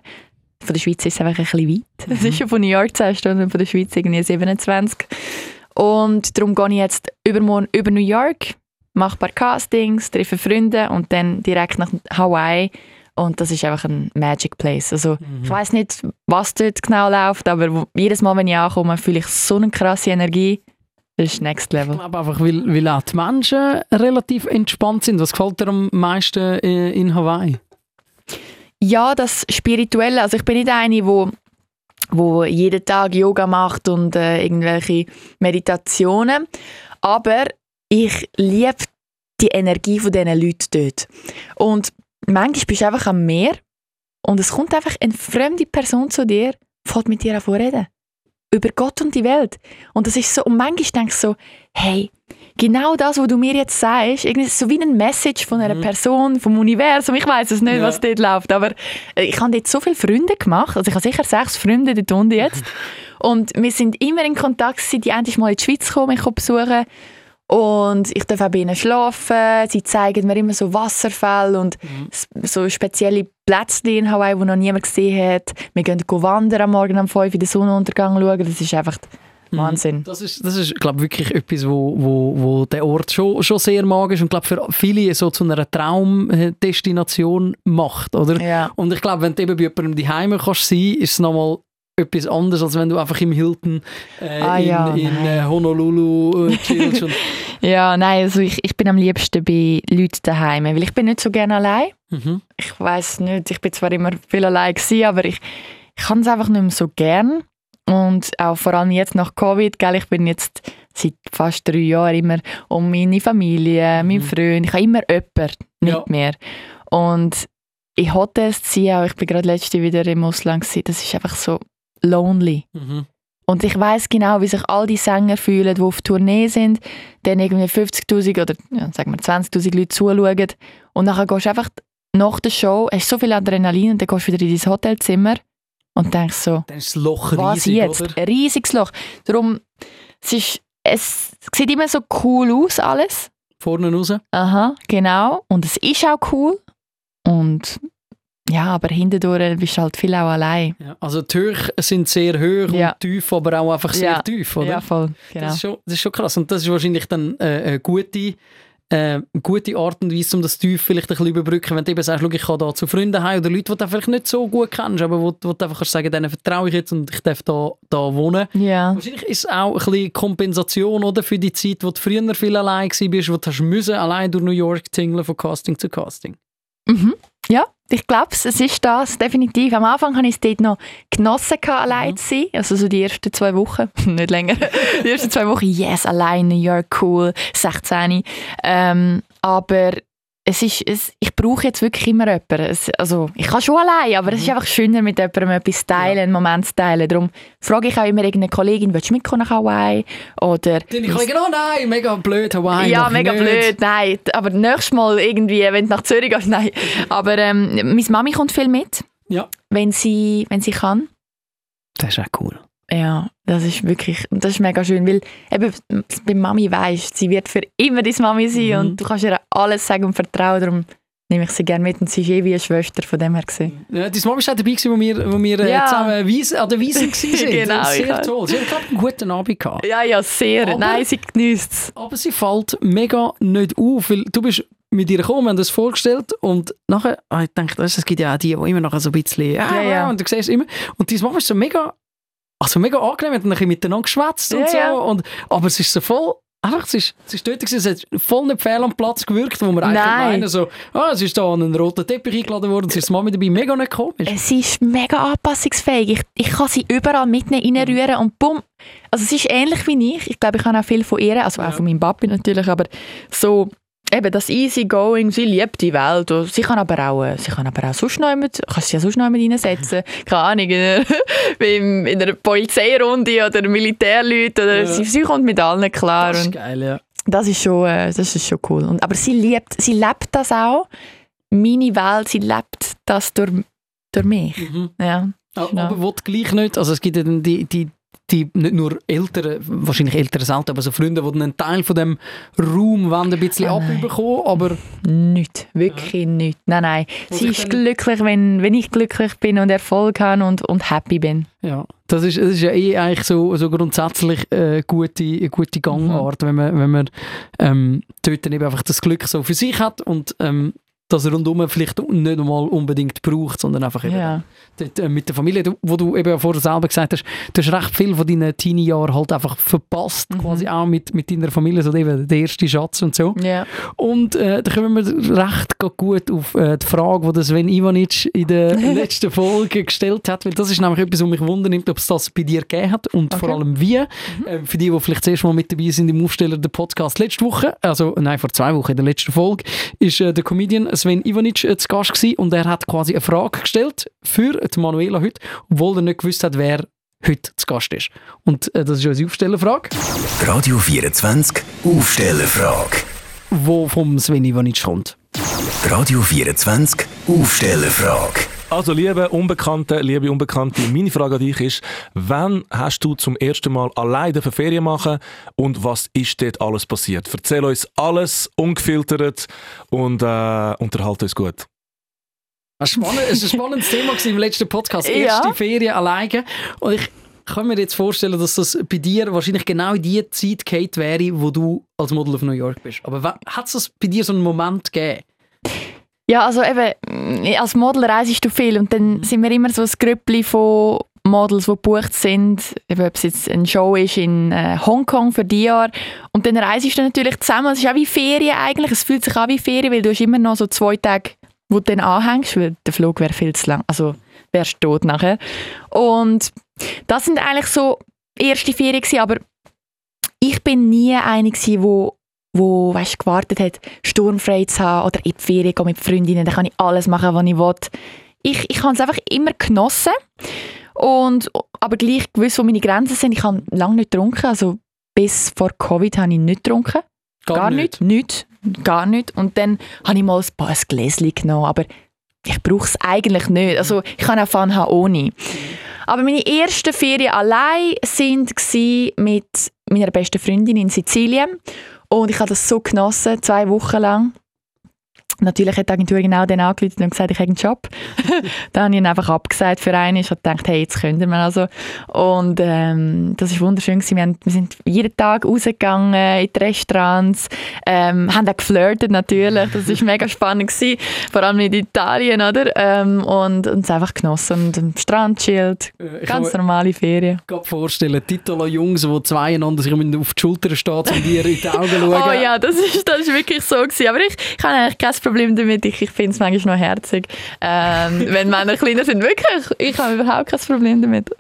Von der Schweiz ist es einfach ein bisschen weit. Es Mhm. ist schon von New York 10 Stunden und von der Schweiz irgendwie 27. Und darum gehe ich jetzt übermorgen über New York, mache ein paar Castings, treffe Freunde und dann direkt nach Hawaii. Und das ist einfach ein Magic Place. Also Mhm. ich weiß nicht, was dort genau läuft, aber jedes Mal, wenn ich ankomme, fühle ich so eine krasse Energie. Das ist Next Ich Level. glaube einfach, weil, weil auch die Menschen relativ entspannt sind. Was gefällt dir am meisten äh, in Hawaii? Ja, das Spirituelle. Also ich bin nicht eine, wo, wo jeden Tag Yoga macht und äh, irgendwelche Meditationen. Aber ich liebe die Energie von diesen Leuten dort. Und manchmal bist du einfach am Meer und es kommt einfach eine fremde Person zu dir, fängt mit dir an zu reden. Über Gott und die Welt. Und das ist so, und manchmal denke ich so, hey, genau das, was du mir jetzt sagst, irgendwie so wie ein Message von einer Mhm. Person, vom Universum, ich weiß es nicht, Ja. was dort läuft, aber äh, ich habe dort so viele Freunde gemacht, also ich habe sicher sechs Freunde dort unten jetzt und wir sind immer in Kontakt gewesen, die endlich mal in die Schweiz kommen, mich besuchen und ich darf auch bei ihnen schlafen, sie zeigen mir immer so Wasserfälle und Mhm. so spezielle Plätze in Hawaii, die noch niemand gesehen hat. Wir gehen wandern am Morgen um 5 Uhr den Sonnenuntergang schauen, das ist einfach Wahnsinn. Das ist, das ist glaube wirklich etwas, wo, wo, wo der Ort schon, schon sehr magisch und glaube für viele so zu einer Traumdestination macht, oder? Ja. Und ich glaube, wenn du eben bei jemandem daheim kannst sein, ist es nochmal etwas anderes, als wenn du einfach im Hilton äh, Ah, in, ja, in äh, Honolulu äh, chillst. ja, nein, also ich, ich bin am liebsten bei Leuten daheim, weil ich bin nicht so gerne allein. mhm. ich weiß nicht, ich bin zwar immer viel allein gewesen, aber ich, ich kann es einfach nicht mehr so gern. Und auch vor allem jetzt nach Covid, gell, ich bin jetzt seit fast drei Jahren immer um meine Familie, meinen Freund, ich habe immer jemanden mit Ja. mir. Und in Hotels ziehen, auch ich bin gerade letzte wieder im Ausland gewesen, das ist einfach so lonely. Mhm. Und ich weiß genau, wie sich all die Sänger fühlen, die auf Tournee sind, dann irgendwie 50'000 oder ja, sagen wir 20'000 Leute zuschauen und nachher gehst du einfach nach der Show, hast so viel Adrenalin und dann gehst du wieder in dein Hotelzimmer und denkst so, Dann ist das Loch was riesig, jetzt? oder? Ein riesiges Loch. Darum, es, ist, es sieht immer so cool aus alles. Vorne raus. Aha, genau. Und es ist auch cool. Und ja, aber hintendurch bist du halt viel auch allein. Ja. Also die Höhe sind sehr hoch Ja. und tief, aber auch einfach sehr Ja. tief, oder? Ja, voll. Genau. Das, ist schon, das ist schon krass. Und das ist wahrscheinlich dann äh, eine gute, äh, gute Art und Weise, um das Tief vielleicht ein bisschen überbrücken. Wenn du eben sagst, ich kann da zu Freunden heim oder Leute, die du vielleicht nicht so gut kennst, aber wo, wo du einfach kannst sagen, denen vertraue ich jetzt und ich darf da, da wohnen. Ja. Wahrscheinlich ist es auch ein bisschen Kompensation oder, für die Zeit, wo du früher viel allein warst, wo du hast müssen, allein durch New York tingeln von Casting zu Casting. Mhm. Ja, ich glaube, es ist das, definitiv. Am Anfang habe ich es dort noch genossen, allein Mhm. zu sein. Also so die ersten zwei Wochen, nicht länger. Die ersten zwei Wochen, yes, allein, New York, cool, 16. Ähm, aber es ist, es, ich brauche jetzt wirklich immer jemanden. Es, also, ich kann schon allein, aber es ist einfach schöner, mit jemandem etwas teilen, Mhm. Ja. einen Moment zu teilen. Darum frage ich auch immer irgendeine Kollegin, willst du mitkommen nach Hawaii? Oder Deine Kollegen, oh nein, mega blöd, Hawaii. ja, mega nicht. blöd, nein. Aber nächstes Mal irgendwie, wenn du nach Zürich gehst, nein. Aber ähm, meine Mami kommt viel mit, Ja. wenn sie, wenn sie kann. Das ist auch cool. Ja, das ist wirklich, das ist mega schön, weil eben bei Mami weisst, sie wird für immer deine Mami sein Mhm. und du kannst ihr alles sagen und vertrauen, darum nehme ich sie gerne mit und sie ist eh wie eine Schwester, von dem her gesehen. Ja, deine Mama war auch dabei, gewesen, wo wir, wo wir äh, Ja. zusammen Wies, an der Wiese waren. Genau, Sehr ja. toll. Sie hat, ich, einen guten Abend gehabt. Ja, ja, sehr. Aber- Nein, sie genießt es. Aber sie fällt mega nicht auf, weil du bist mit ihr gekommen, wir haben das vorgestellt und nachher, ah, ich denke, es gibt ja auch die, die immer noch so ein bisschen, ja, Ja, ja. und du siehst immer, und deine Mama ist so mega, also mega angenehm, wir haben ein bisschen miteinander geschwätzt und Ja, so, ja. und, aber es ist so voll, einfach, es ist, es ist dort gewesen, es hat voll nicht fehl am Platz gewirkt, wo wir eigentlich Nein. meinen, so, ah, es ist da an einen roten Teppich eingeladen worden, es ist die Mami dabei, mega nicht komisch. Sie ist mega anpassungsfähig. Ich, ich kann sie überall mitnehmen, reinrühren und bumm. Also sie ist ähnlich wie ich. Ich glaube, ich habe auch viel von ihr, also Ja. auch von meinem Papi natürlich, aber so eben das Easygoing, sie liebt die Welt. Und sie kann aber auch, äh, sie kann aber auch sonst noch mit, kannst sie ja sonst noch mit reinsetzen. Keine Ahnung, in einer, beim- in einer Polizeirunde oder Militärleute. Oder Ja. sie, sie kommt mit allen klar. Das ist geil, ja. das ist schon, äh, das ist schon cool. Und, aber sie liebt, sie lebt das auch. Meine Welt, sie lebt das durch, durch mich. Mhm. Ja. Aber, Ja. aber will gleich nicht, also es gibt ja dann die, die, die nicht nur Eltern, wahrscheinlich Eltern selten, aber so Freunde, die dann einen Teil von dem Raum wollen ein bisschen Oh abbekommen, aber Nicht, wirklich nicht. Nein, nein. Wo Sie ist glücklich, wenn, wenn ich glücklich bin und Erfolg habe und, und happy bin. ja, das ist, das ist ja eh eigentlich so, so grundsätzlich äh, eine gute, eine gute Gangart, wenn man, wenn man ähm, dort dann eben einfach das Glück so für sich hat und ähm, das rundum vielleicht nicht einmal unbedingt braucht, sondern einfach eben Ja. mit der Familie, wo du eben vorher selber gesagt hast, du hast recht viel von deinen Teenie-Jahren halt einfach verpasst, Mhm. quasi auch mit, mit deiner Familie, so eben der erste Schatz und so. Ja. Und äh, da kommen wir recht gut auf äh, die Frage, die Sven Ivanic in der letzten Folge gestellt hat, weil das ist nämlich etwas, was mich wundert, ob es das bei dir gegeben hat und vor Okay. allem wie. Äh, für die, die vielleicht das erste Mal mit dabei sind im Aufsteller der Podcast letzte Woche, also nein, vor zwei Wochen in der letzten Folge, ist äh, der Comedian Sven Ivanic äh, zu Gast gewesen und er hat quasi eine Frage gestellt für die Manuela heute, obwohl er nicht gewusst hat, wer heute zu Gast ist. Und äh, das ist unsere Aufstellerfrage, Radio 24 Aufstellerfrage. die vom Sven Ivanic kommt. Radio 24 Aufstellerfrage. Also, liebe Unbekannte, liebe Unbekannte, meine Frage an dich ist, wann hast du zum ersten Mal alleine Ferien machen und was ist dort alles passiert? Erzähl uns alles ungefiltert und äh, unterhalt uns gut. Es war ein spannendes Thema im letzten Podcast. Ja. Erste Ferien alleine. Und ich kann mir jetzt vorstellen, dass das bei dir wahrscheinlich genau die Zeit gehabt wäre, wo du als Model auf New York bist. Aber hat es bei dir so einen Moment gegeben? Ja, also eben, mm, als Model reisest du viel und dann sind wir immer so ein Grüppli von Models, die gebucht sind, eben, ob es jetzt eine Show ist in äh, Hongkong für die Jahr. Und dann reisest du natürlich zusammen. Es ist auch wie Ferien eigentlich. Es fühlt sich an wie Ferien, weil du hast immer noch so zwei Tage, wo du dann anhängst, weil der Flug wäre viel zu lang. Also wärst du tot nachher. Und das sind eigentlich so erste Ferien gewesen, aber ich bin nie eine gewesen, wo wo weißt, gewartet hat, sturmfrei zu haben oder in die Ferien gehen mit Freundinnen, dann kann ich alles machen, was ich will. Ich, ich habe es einfach immer genossen und aber gleich gewusst, wo meine Grenzen sind. Ich habe lange nicht getrunken, also bis vor Covid habe ich nicht getrunken. Gar Gar nicht. nicht. Gar nicht. Und dann habe ich mal ein, paar- Gläschen genommen, aber ich brauche es eigentlich nicht. Also ich kann auch Fun haben ohne. Aber meine ersten Ferien allein sind gsi mit meiner besten Freundin in Sizilien. Und ich habe das so genossen, zwei Wochen lang. Natürlich hat die Agentur genau dann angerufen und gesagt, ich habe einen Job. dann habe ich ihn einfach abgesagt für einen. Ich habe gedacht, hey, jetzt können wir also. Und ähm, das war wunderschön. gewesen. Wir, haben, wir sind jeden Tag rausgegangen in die Restaurants, ähm, haben auch geflirtet natürlich. Das war mega spannend. Gewesen. Vor allem in Italien, oder? Ähm, und und es einfach genossen und am Strand chillt. Äh, Ich Ganz kann normale Ferien. mir gerade vorstellen, Titolo Jungs, die zwei einander sich auf die Schulter stehen, um dir in die Augen zu schauen. Oh ja, das ist, das ist wirklich so gewesen. Aber ich, ich habe eigentlich kein Problem damit. Ich, ich finde es manchmal noch herzig. Ähm, wenn Männer kleiner sind, wirklich. Ich habe überhaupt kein Problem damit.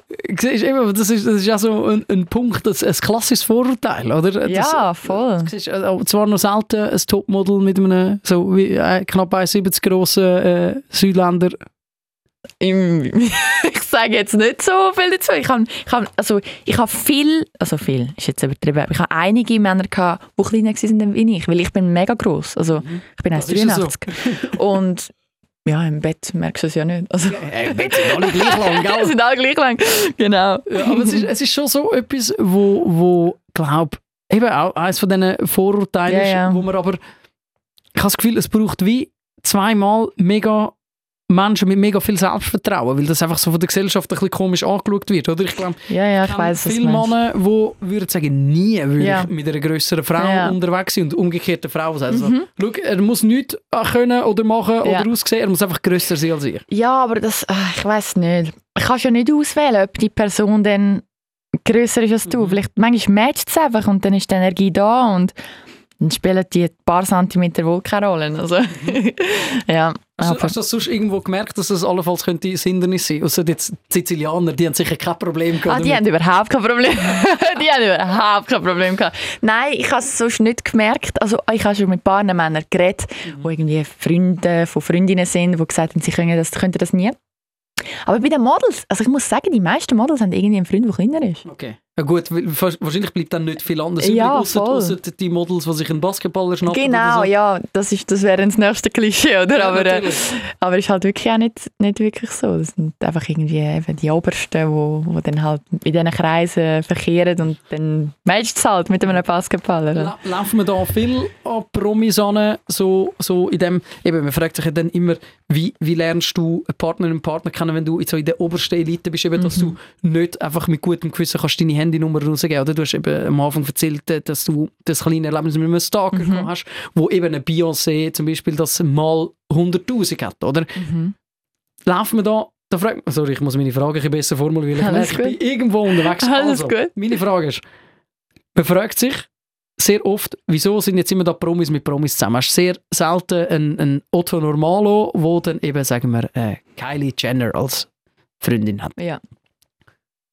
Siehst, eben, das, ist, das ist ja so ein, ein Punkt, das, ein klassisches Vorurteil, oder? Das, Ja, voll. Du siehst, äh, zwar noch selten ein Topmodel mit einem so wie, äh, knapp 1,70 grossen äh, Südländer. Im, ich sage jetzt nicht so viel dazu. Ich habe, ich habe, also, ich habe viel, also viel, ist jetzt übertrieben, aber ich habe einige Männer gehabt, die kleiner waren wie ich, weil ich bin mega groß. Also ich bin Das ist ja so. 1,83. Und ja, im Bett merkst du es ja nicht. Also, Äh, jetzt sind alle gleich lang, gell? sind alle gleich lang. Genau. Ja, aber es ist, es ist schon so etwas, wo, wo glaube eben auch eines von diesen Vorurteilen Ja, ist, ja. wo man aber, ich habe das Gefühl, es braucht wie zweimal mega Menschen mit mega viel Selbstvertrauen, weil das einfach so von der Gesellschaft ein bisschen komisch angeschaut wird, oder? Ich glaube, Ja, ja, ich weiß, viele. Männer, die würden sagen, nie würde Ja. ich mit einer grösseren Frau Ja. Mhm. unterwegs sein und umgekehrt eine Frau sagen. Also, schau, er muss nichts können oder machen oder aussehen, er muss einfach grösser sein als ich. Ja, aber das, ah, ich weiß nicht. Ich kann ja nicht auswählen, ob die Person dann grösser ist als Mhm. du. Vielleicht manchmal matcht es einfach und dann ist die Energie da und dann spielen die ein paar Zentimeter wohl keine Rolle. Also, ja, Hast du, aber, hast du das sonst irgendwo gemerkt, dass das allenfalls könnte ein Hindernis sein? Außer jetzt die Sizilianer, die haben sicher kein Problem gehabt. ah, die haben überhaupt kein Problem. die haben überhaupt kein Problem gehabt. Nein, ich habe es sonst nicht gemerkt. Also ich habe schon mit ein paar Männern geredet, Mhm. die irgendwie Freunde von Freundinnen sind, die gesagt haben, sie können das, könnten das nie. Aber bei den Models, also ich muss sagen, die meisten Models haben irgendwie einen Freund, der kleiner ist. Okay. Ja gut, wahrscheinlich bleibt dann nicht viel anders Ja, übrig, ausser die Models, die sich einen Basketballer schnappen. Genau, so. ja, das, ist, das wäre das nächste Klischee, oder? Ja, aber, äh, natürlich. aber ist halt wirklich auch nicht, nicht wirklich so. Das sind einfach irgendwie eben die Obersten, wo, wo dann halt in diesen Kreisen verkehren und dann matcht es halt mit einem Basketballer. La laufen wir da viel an Promis an, so, so in dem, eben, man fragt sich ja dann immer, wie, wie lernst du einen Partner und einen Partner kennen, wenn du in so in der obersten Elite bist, eben, dass du nicht einfach mit gutem Gewissen kannst deine Handynummer rausgeben, oder? Du hast eben am Anfang erzählt, äh, dass du das kleine Erlebnis mit einem Stalker gehabt hast, wo eben eine Beyoncé zum Beispiel das mal 100'000 hat, oder? Mhm. Laufen wir da, da fragt man, sorry, ich muss meine Frage ein besser formulieren, ich Alles merke, ich bin irgendwo unterwegs. Alles also, gut. Meine Frage ist, man fragt sich sehr oft, wieso sind jetzt immer da Promis mit Promis zusammen? Hast sehr selten einen, einen Otto Normalo, wo dann eben, sagen wir, äh, Kylie Jenner als Freundin hat. Ja.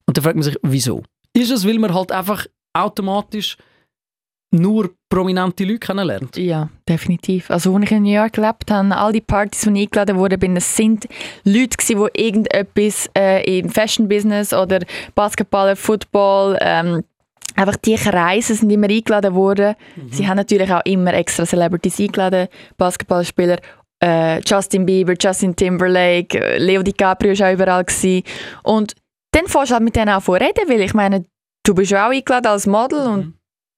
Und dann fragt man sich, wieso? Ist es, weil man halt einfach automatisch nur prominente Leute kennenlernt? ja, definitiv. Also als ich in New York gelebt habe, all die Partys, wo ich eingeladen wurde, bin, das sind Leute gewesen, die irgendetwas äh, im Fashion-Business oder Basketball, Football, ähm, einfach die Kreise sind immer eingeladen worden. Sie haben natürlich auch immer extra Celebrities eingeladen, Basketballspieler, äh, Justin Bieber, Justin Timberlake, äh, Leo DiCaprio war auch überall. Gewesen. Und dann fährst du halt mit denen auch von reden, weil ich meine, du bist ja auch eingeladen als Model und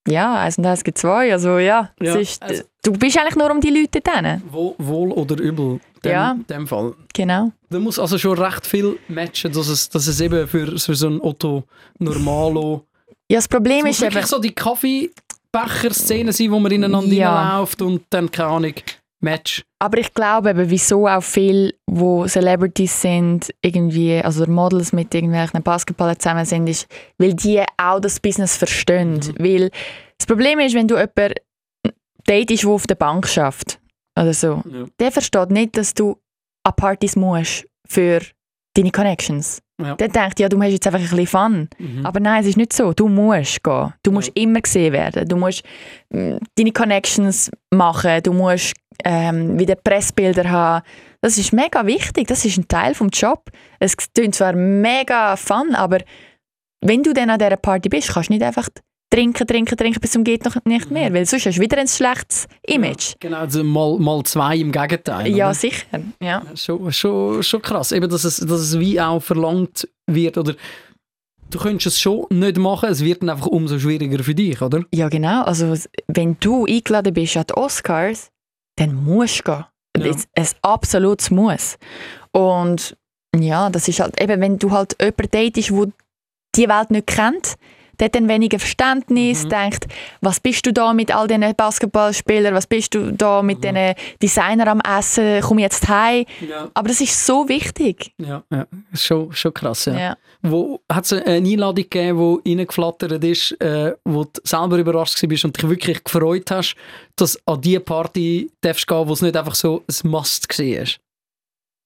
ja, eins und eins gibt zwei, also ja, Ja, ist, also- du bist eigentlich nur um die Leute denen. Wohl, wohl oder übel, in dem, Ja. dem Fall. Genau. Da muss also schon recht viel matchen, dass es, dass es eben für, für so einen Otto Normalo Ja, das Problem ist muss eben, wirklich so die Kaffeebecher-Szene sein, wo man ineinander Ja. reinläuft und dann, keine Ahnung, Match. aber ich glaube eben, wieso auch viele, wo Celebrities sind, irgendwie, also Models mit irgendwelchen Basketballern zusammen sind, ist, weil die auch das Business verstehen. Weil das Problem ist, wenn du jemanden datest, der auf der Bank schafft oder so, Ja. der versteht nicht, dass du an Partys musst für deine Connections. Ja. Der denkt, ja, du hast jetzt einfach ein bisschen Fun. Mhm. Aber nein, es ist nicht so. Du musst gehen. Du musst immer gesehen werden. Du musst mm, deine Connections machen. Du musst ähm, wieder Pressbilder haben. Das ist mega wichtig. Das ist ein Teil vom Job. Es klingt zwar mega fun, aber wenn du dann an dieser Party bist, kannst du nicht einfach trinken, trinken, trinken bis zum geht noch nicht mehr, weil sonst hast du wieder ein schlechtes Image. Genau, also mal, mal zwei im Gegenteil. Ja, oder? sicher. Ja. Schon, schon, schon krass, eben, dass, es, dass es wie auch verlangt wird. Oder du könntest es schon nicht machen, es wird dann einfach umso schwieriger für dich, oder? ja, genau. Also, wenn du eingeladen bist an die Oscars, dann musst du gehen. Ja. Das ist ein absolutes Muss. Und ja, das ist halt eben, wenn du halt jemanden datest, der die Welt nicht kennt, der hat dann weniger Verständnis, Mhm. denkt, was bist du da mit all diesen Basketballspielern, was bist du da mit Mhm. diesen Designer am Essen, komm jetzt heim. Ja. Aber das ist so wichtig. Ja, ja. Schon, schon krass, ja. Ja. Wo hat es eine Einladung gegeben, die reingeflattert ist, äh, wo du selber überrascht warst und dich wirklich gefreut hast, dass an die Party darfst gehen, wo es nicht einfach so ein Must war?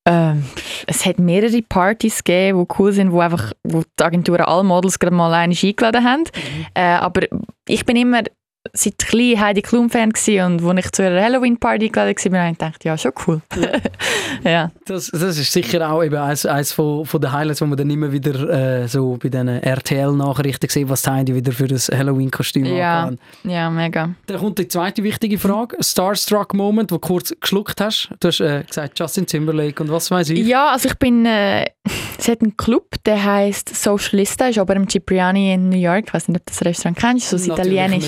Ähm, es hat mehrere Partys gegeben, die cool sind, wo einfach wo die Agenturen alle Models gerade mal einmal eingeladen haben. Äh, aber ich bin immer seit klein Heidi Klum Fan und als ich zu einer Halloween Party eingeladen war, habe ich gedacht, ja, schon cool. ja. Das, das ist sicher auch eben eines, eines von, von den Highlights, wo man dann immer wieder äh, so bei diesen RTL-Nachrichten sieht, was Heidi wieder für das Halloween-Kostüm Ja. angehabt hat. ja, mega. Dann kommt die zweite wichtige Frage. Starstruck-Moment, wo du kurz geschluckt hast. Du hast äh, gesagt Justin Timberlake und was weiß ich. Ja, also ich bin, äh, es hat einen Club, der heißt Socialista, ist aber im Cipriani in New York. Ich weiß nicht, ob du das Restaurant kennst, so das italienisch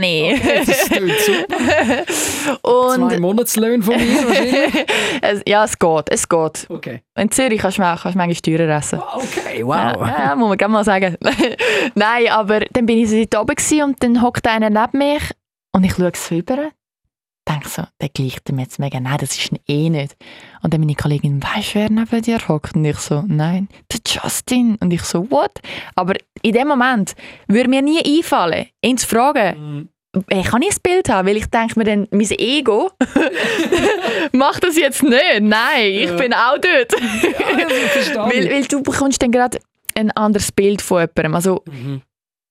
nicht. Cipriani. Das klingt super. und Zwei Monatslöhne von mir wahrscheinlich. es, ja, es geht, es geht. Okay. In Zürich kannst du, kannst du manchmal teurer essen. Okay, wow. Ja, ja, muss man gerne mal sagen. Nein, aber dann bin ich so dort oben und dann hockt einer neben mich und ich schaue so rüber. Denke so, der gleicht ihm jetzt mega. Nein, das ist eh nicht. Und dann meine Kollegin, weißt du, wer neben dir hockt? Und ich so, nein, der Justin. Und ich so, what? Aber in dem Moment würde mir nie einfallen, ihn zu fragen, Mhm. hey, kann ich ein Bild haben? Weil ich denke mir dann, mein Ego macht das jetzt nicht. Nein, ich Ja. bin auch dort. verstehe weil, weil du bekommst dann gerade ein anderes Bild von jemandem. Also, Mhm.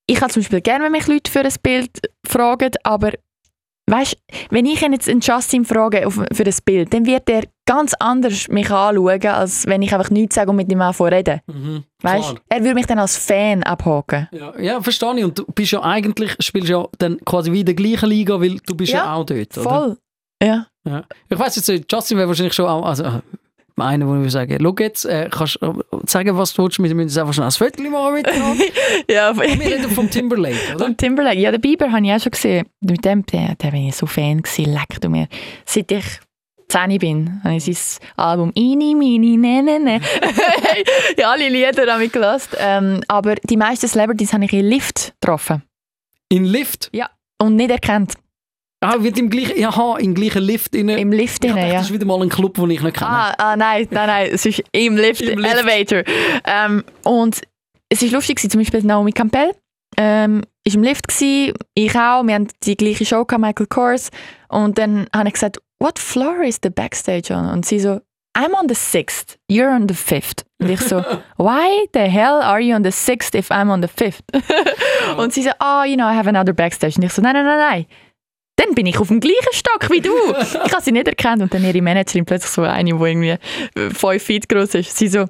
ich habe zum Beispiel gerne, wenn mich Leute für ein Bild fragen, aber weißt, wenn ich ihn jetzt einen Justin frage für ein Bild, dann wird er ganz anders mich anschauen, als wenn ich einfach nichts sage und mit ihm anfange reden. Mhm. Weißt? Er würde mich dann als Fan abhaken. Ja, ja, verstehe ich. Und du bist ja eigentlich, spielst ja dann quasi wie in der gleichen Liga, weil du bist ja, Ja, auch dort, oder? Voll. Ja. Ja. Ich weiss jetzt, äh, Justin wäre wahrscheinlich schon auch, also, einer, wo ich sagen, schau jetzt, äh, kannst du äh, sagen, was du willst, wir müssen einfach schnell ein Foto machen miteinander. ja. Wir reden vom Timberlake, oder? Und Timberlake, ja, den Bieber habe ich auch schon gesehen. Mit dem, der, der bin ich so Fan gewesen, leck du mir. Seit ich 10 bin, habe ich sein Album «Ini, mini, ne, ne, ne». ja, alle Lieder habe ich gelassen. Ähm, aber die meisten Celebrities habe ich in Lift getroffen. In Lift? Und nicht erkannt. Ah, wird im gleichen, ja, im gleichen Lift inne. Im Lift dachte, ja. Das ist wieder mal ein Club, den ich nicht kenne. Ah, ah, nein, nein, nein, es ist im Lift, Im Lift. Elevator. Ähm, und es war lustig, zum Beispiel Naomi Campbell ähm, ist im Lift, gewesen, ich auch, wir haben die gleiche Show gehabt, Michael Kors. Und dann habe ich gesagt, what floor is the backstage on? Und sie so, I'm on the sixth, you're on the fifth. Und ich so, why the hell are you on the sixth if I'm on the fifth? und sie so, oh, you know, I have another backstage. Und ich so, nein, nein, nein, nein. Dann bin ich auf dem gleichen Stock wie du. Ich habe sie nicht erkannt. Und dann ihre Managerin plötzlich so eine, die irgendwie äh, fünf Feet groß ist. Sie so,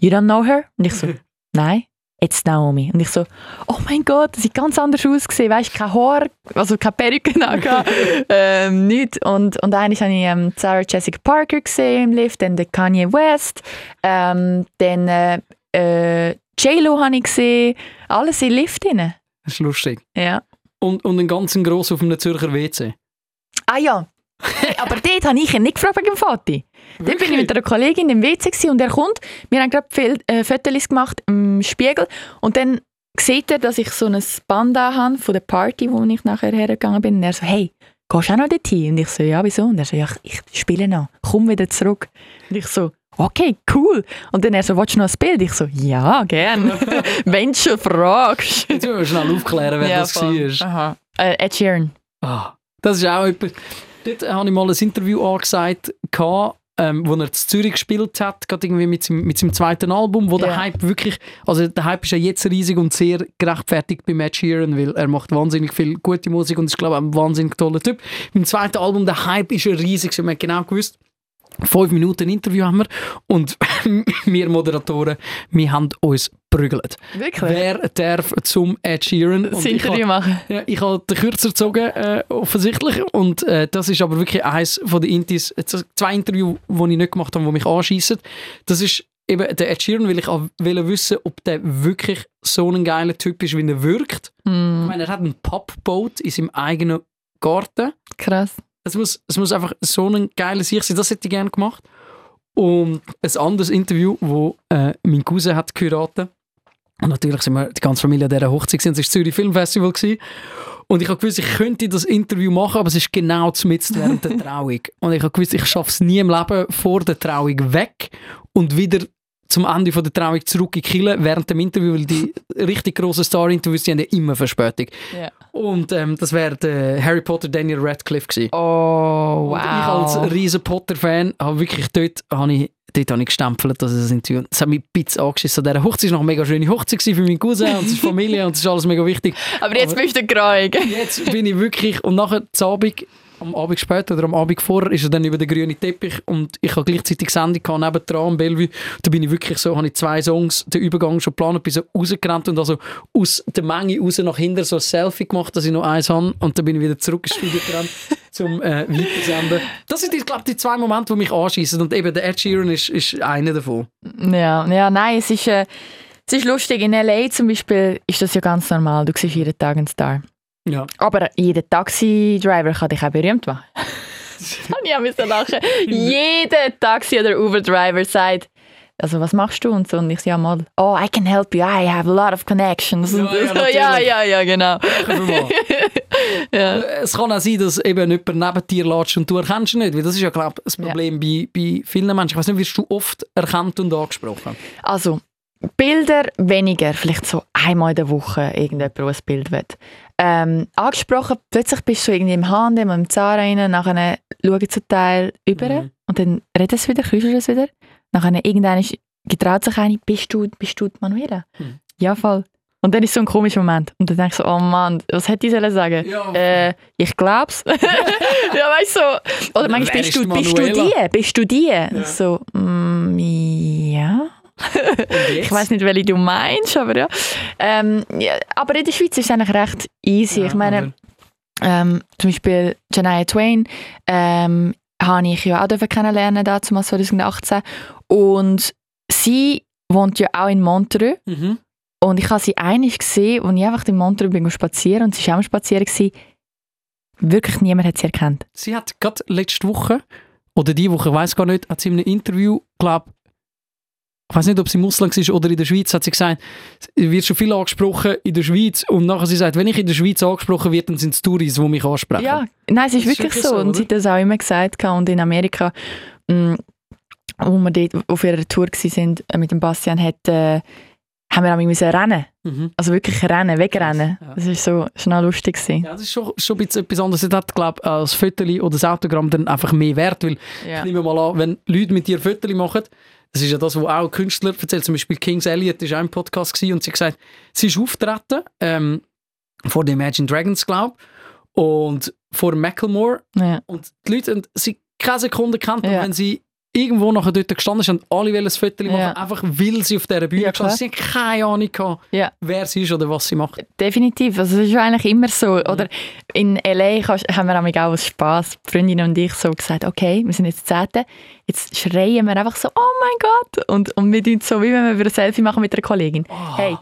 you don't know her? Und ich so, nein, it's Naomi. Und ich so, oh mein Gott, sie sieht ganz anders ausgesehen. Weißt du, kein Haar, also keine Perücke angehabt, ähm, nichts. Und, und eigentlich habe ich ähm, Sarah Jessica Parker gesehen im Lift, dann den Kanye West, ähm, dann äh, äh, J-Lo habe ich gesehen. Alles im Lift drin. Das ist lustig. Ja. Und, und einen ganzen grossen auf einem Zürcher WC. Ah ja. Aber dort habe ich ihn nicht gefragt wegen dem Vati. Dort bin ich mit einer Kollegin im WC und er kommt. Wir haben gerade viel äh, Fotos gemacht im Spiegel und dann sieht er, dass ich so ein Band habe von der Party, wo ich nachher hergegangen bin. Und er so, hey, gehst du auch noch dorthin? Und ich so, ja, wieso? Und er so, ja, ich spiele noch, komm wieder zurück. Und ich so, okay, cool. Und dann er so, willst du noch ein Bild? Ich so, ja, gern. Wenn du schon fragst. Jetzt müssen wir schnell aufklären, wer das voll. war. Aha. Äh, Ed Sheeran. Ah, das ist auch etwas. Dort habe ich mal ein Interview angesagt, ähm, wo er in Zürich gespielt hat, gerade irgendwie mit seinem, mit seinem zweiten Album, wo der Ja. Hype wirklich, also der Hype ist ja jetzt riesig und sehr gerechtfertigt bei Matt Sheeran, weil er macht wahnsinnig viel gute Musik und ist, glaube ich, ein wahnsinnig toller Typ. Beim zweiten Album, der Hype ist ja riesig, man hat genau gewusst, Fünf Minuten Interview haben wir und wir Moderatoren, wir haben uns prügelt. Wirklich? Wer darf zum Ed Sheeran? das ich Interview machen. ja, ich habe den kürzer gezogen, äh, offensichtlich. Und äh, das ist aber wirklich eines von den Intis, äh, zwei Interviews, die ich nicht gemacht habe, die mich anschießen. Das ist eben der Ed Sheeran, weil ich auch wissen, ob der wirklich so ein geiler Typ ist, wie er wirkt. Ich Hm, meine, er hat ein Pappboot in seinem eigenen Garten. krass. Es muss, es muss einfach so ein geiler Sicht sein. Das hätte ich gerne gemacht. Und ein anderes Interview, wo äh, mein Cousin hat geheiratet. Und natürlich sind wir die ganze Familie an dieser Hochzeit gewesen. Es war das Zürich Film Festival. Gewesen. Und ich habe gewusst, ich könnte das Interview machen, aber es ist genau mitten während der Trauung. Und ich habe gewusst, ich schaffe es nie im Leben vor der Trauung weg und wieder zum Ende von der Trauung zurück in Kille während dem Interview, weil die richtig grossen Star-Interviews, die haben ja immer Verspätung. Ja. Und ähm, das wäre der Harry Potter Daniel Radcliffe gewesen. Oh, wow. Und ich als riesen Potter-Fan habe wirklich dort, habe ich, dort habe ich gestempelt, dass es ein Interview Das hat mich ein bisschen angeschissen. An dieser Hochzeit war noch eine mega schöne Hochzeit für meinen Cousin und seine Familie und es ist alles mega wichtig. Aber jetzt aber- bist du grauig. Jetzt bin ich wirklich, und nachher zu Abend, am Abend später oder am Abend vorher, ist er dann über den grünen Teppich und ich habe gleichzeitig Sendung gehabt, nebendran am Bellevue. Da bin ich wirklich so, habe ich zwei Songs, den Übergang schon geplant, bin so rausgerannt und also aus der Menge raus nach hinten so ein Selfie gemacht, dass ich noch eins habe und dann bin ich wieder zurück ins Studio gerannt zum äh, Weitersenden. Das sind, ich glaube die zwei Momente, die mich anschießen und eben der Ed Sheeran ist, ist einer davon. Ja, ja, nein, es ist, äh, es ist lustig. In L.A. zum Beispiel ist das ja ganz normal. Du siehst jeden Tag einen Star. Ja. Aber jeder Taxi-Driver kann dich auch berühmt machen. ich müssen lachen. jeder Taxi- oder Uber-Driver sagt, also was machst du und so und ich sage mal, oh, I can help you, I have a lot of connections. Ja, ja, ja, ja, ja, genau. ja. Es kann auch sein, dass eben jemand neben dir latscht und du erkennst ihn nicht, weil das ist ja, glaube ich, das Problem bei, bei vielen Menschen. Ich weiß nicht, wirst du oft erkannt und angesprochen? Also, Bilder weniger, vielleicht so einmal in der Woche irgendjemand, der ein Bild will. Ähm, angesprochen, plötzlich bist du irgendwie im H&M, im Zara rein, nachher schauen zum Teil über Mhm. und dann redet es wieder, du es wieder. Nachher irgendwann getraut sich eine, bist du, bist du die Manuela? Mhm. Ja, voll. Und dann ist so ein komischer Moment. Und dann denkst du so, oh Mann, was hätte ich sollen sagen? Ja. Äh, ich glaub's. ja, weißt du, so. Oder manchmal bist ist du, bist du die? Bist du die? So, mm, ja. Ich weiß nicht, welche du meinst, aber ja. Ähm, ja. Aber in der Schweiz ist es eigentlich recht easy. ich meine, ähm, zum Beispiel Janaya Twain ähm, habe ich ja auch dürfen kennenlernen, damals 2018. Und sie wohnt ja auch in Montreux. Mhm. Und ich habe sie einig gesehen, als ich einfach in Montreux bin spazieren und sie war auch am Spazieren. Gewesen. Wirklich niemand hat sie erkannt. Sie hat gerade letzte Woche, oder die Woche, ich weiß gar nicht, hat sie in einem Interview, glaube ich weiß nicht, ob sie im Ausland war oder in der Schweiz, hat sie gesagt, es wird schon viel angesprochen in der Schweiz und nachher sie sagt, wenn ich in der Schweiz angesprochen werde, dann sind es Touris, die mich ansprechen. Ja, nein, es ist ist wirklich so. so, und sie hat das auch immer gesagt. Und in Amerika, mh, wo wir dort auf ihrer Tour waren mit dem Bastian, hat, äh, haben wir auch müssen rennen. Mhm. Also wirklich rennen, wegrennen. Ja. Das ist so noch lustig gewesen. Ja, das ist schon, schon ein bisschen etwas anderes. Das hat, glaube ich, als Foto oder das Autogramm dann einfach mehr Wert, weil Ja. Ich nehme mal an, wenn Leute mit dir Fotos machen, das ist ja das, was auch Künstler erzählen. Zum Beispiel Kings Elliot war auch im Podcast gewesen und sie hat gesagt, sie ist auftreten ähm, vor den Imagine Dragons, glaube ich, und vor Macklemore Ja. und die Leute haben sie keine Sekunde kennt, und Ja. wenn sie irgendwo nachher dort gestanden sind, haben alle wollen ein Foto machen, Ja. einfach weil sie auf dieser Bühne Ja, gestanden sind. Sie haben keine Ahnung gehabt, Ja. wer sie ist oder was sie macht. Definitiv. Also es ist eigentlich immer so. Oder in L.A. haben wir auch aus Spass, die Freundin und ich, so gesagt, okay, wir sind jetzt Zehnte, jetzt schreien wir einfach so, oh mein Gott. Und, und wir tun so, wie wenn wir ein Selfie machen mit einer Kollegin. Hey,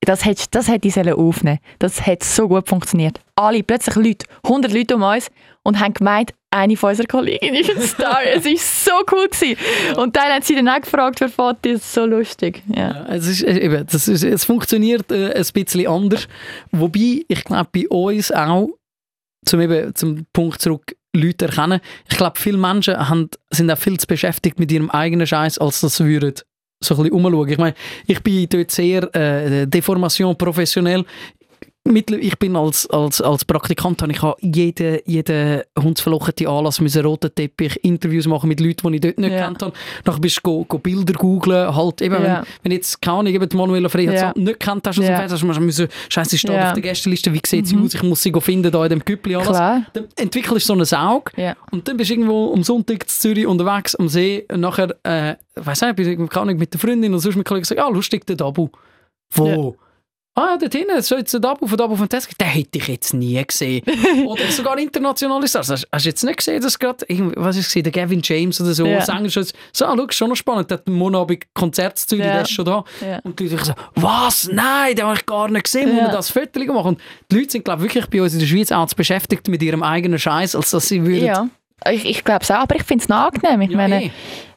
das hätte das hätte ich aufnehmen Das hat so gut funktioniert. Alle, plötzlich Leute, 100 Leute um uns und haben gemeint, eine von unseren Kolleginnen ist ein Star. es war so cool. Gewesen. Und dann haben sie dann auch gefragt für Fotos. So lustig. Ja. Ja, es, ist, äh, eben, das ist, es funktioniert äh, ein bisschen anders. Wobei, ich glaube, bei uns auch, zum, eben, zum Punkt zurück, Leute erkennen, ich glaube, viele Menschen haben, sind auch viel zu beschäftigt mit ihrem eigenen Scheiß, als dass sie würden so ein bisschen umschauen. Ich meine, ich bin dort sehr äh, Deformation professionell. Ich bin als, als, als Praktikant, habe ich habe jeden, jeden hundsverlochenen Anlass müssen roten Teppich, Interviews machen mit Leuten, die ich dort nicht Ja. kennt habe. Nachher bist du go, go Bilder googlen, halt eben, Ja. wenn, wenn jetzt, keine Ahnung, eben die Manuela Freiheit Ja. nicht kennt hast, aus dem Ja. Fernsehen, hast du müssen, scheiße, steht Ja. Mhm. auf der Gästeliste, wie sieht sie aus, ich muss sie go finden, da in dem Küppli alles. Klar. Dann entwickelst du so ein Auge Ja. und dann bist du irgendwo am Sonntag in Zürich unterwegs am See und nachher, äh, weiss nicht, bin ich keine Ahnung, mit der Freundin und sonst mit Kollegen gesagt, ah, lustig, der Dabu. Wo? Ah, dort hinten, das ist jetzt der Dabu von von Desk. Den hätte ich jetzt nie gesehen. oder sogar internationale Stars. Hast, hast du jetzt nicht gesehen, dass gerade, was ist es, der Gavin James oder so, Ja. Sänger schon, so, ah, schau, schon noch spannend, der hat Monabend Konzert in Zürich, Ja. der ist schon da. Ja. Und die Leute so, was? Nein, den habe ich gar nicht gesehen, wo Ja. wir das Foto machen. Und die Leute sind, glaube ich, wirklich bei uns in der Schweiz auch zu beschäftigt mit ihrem eigenen Scheiß, als dass sie würden... Ja, ich, ich glaube es auch, aber ich finde es angenehm. Ich Ja, meine, eh.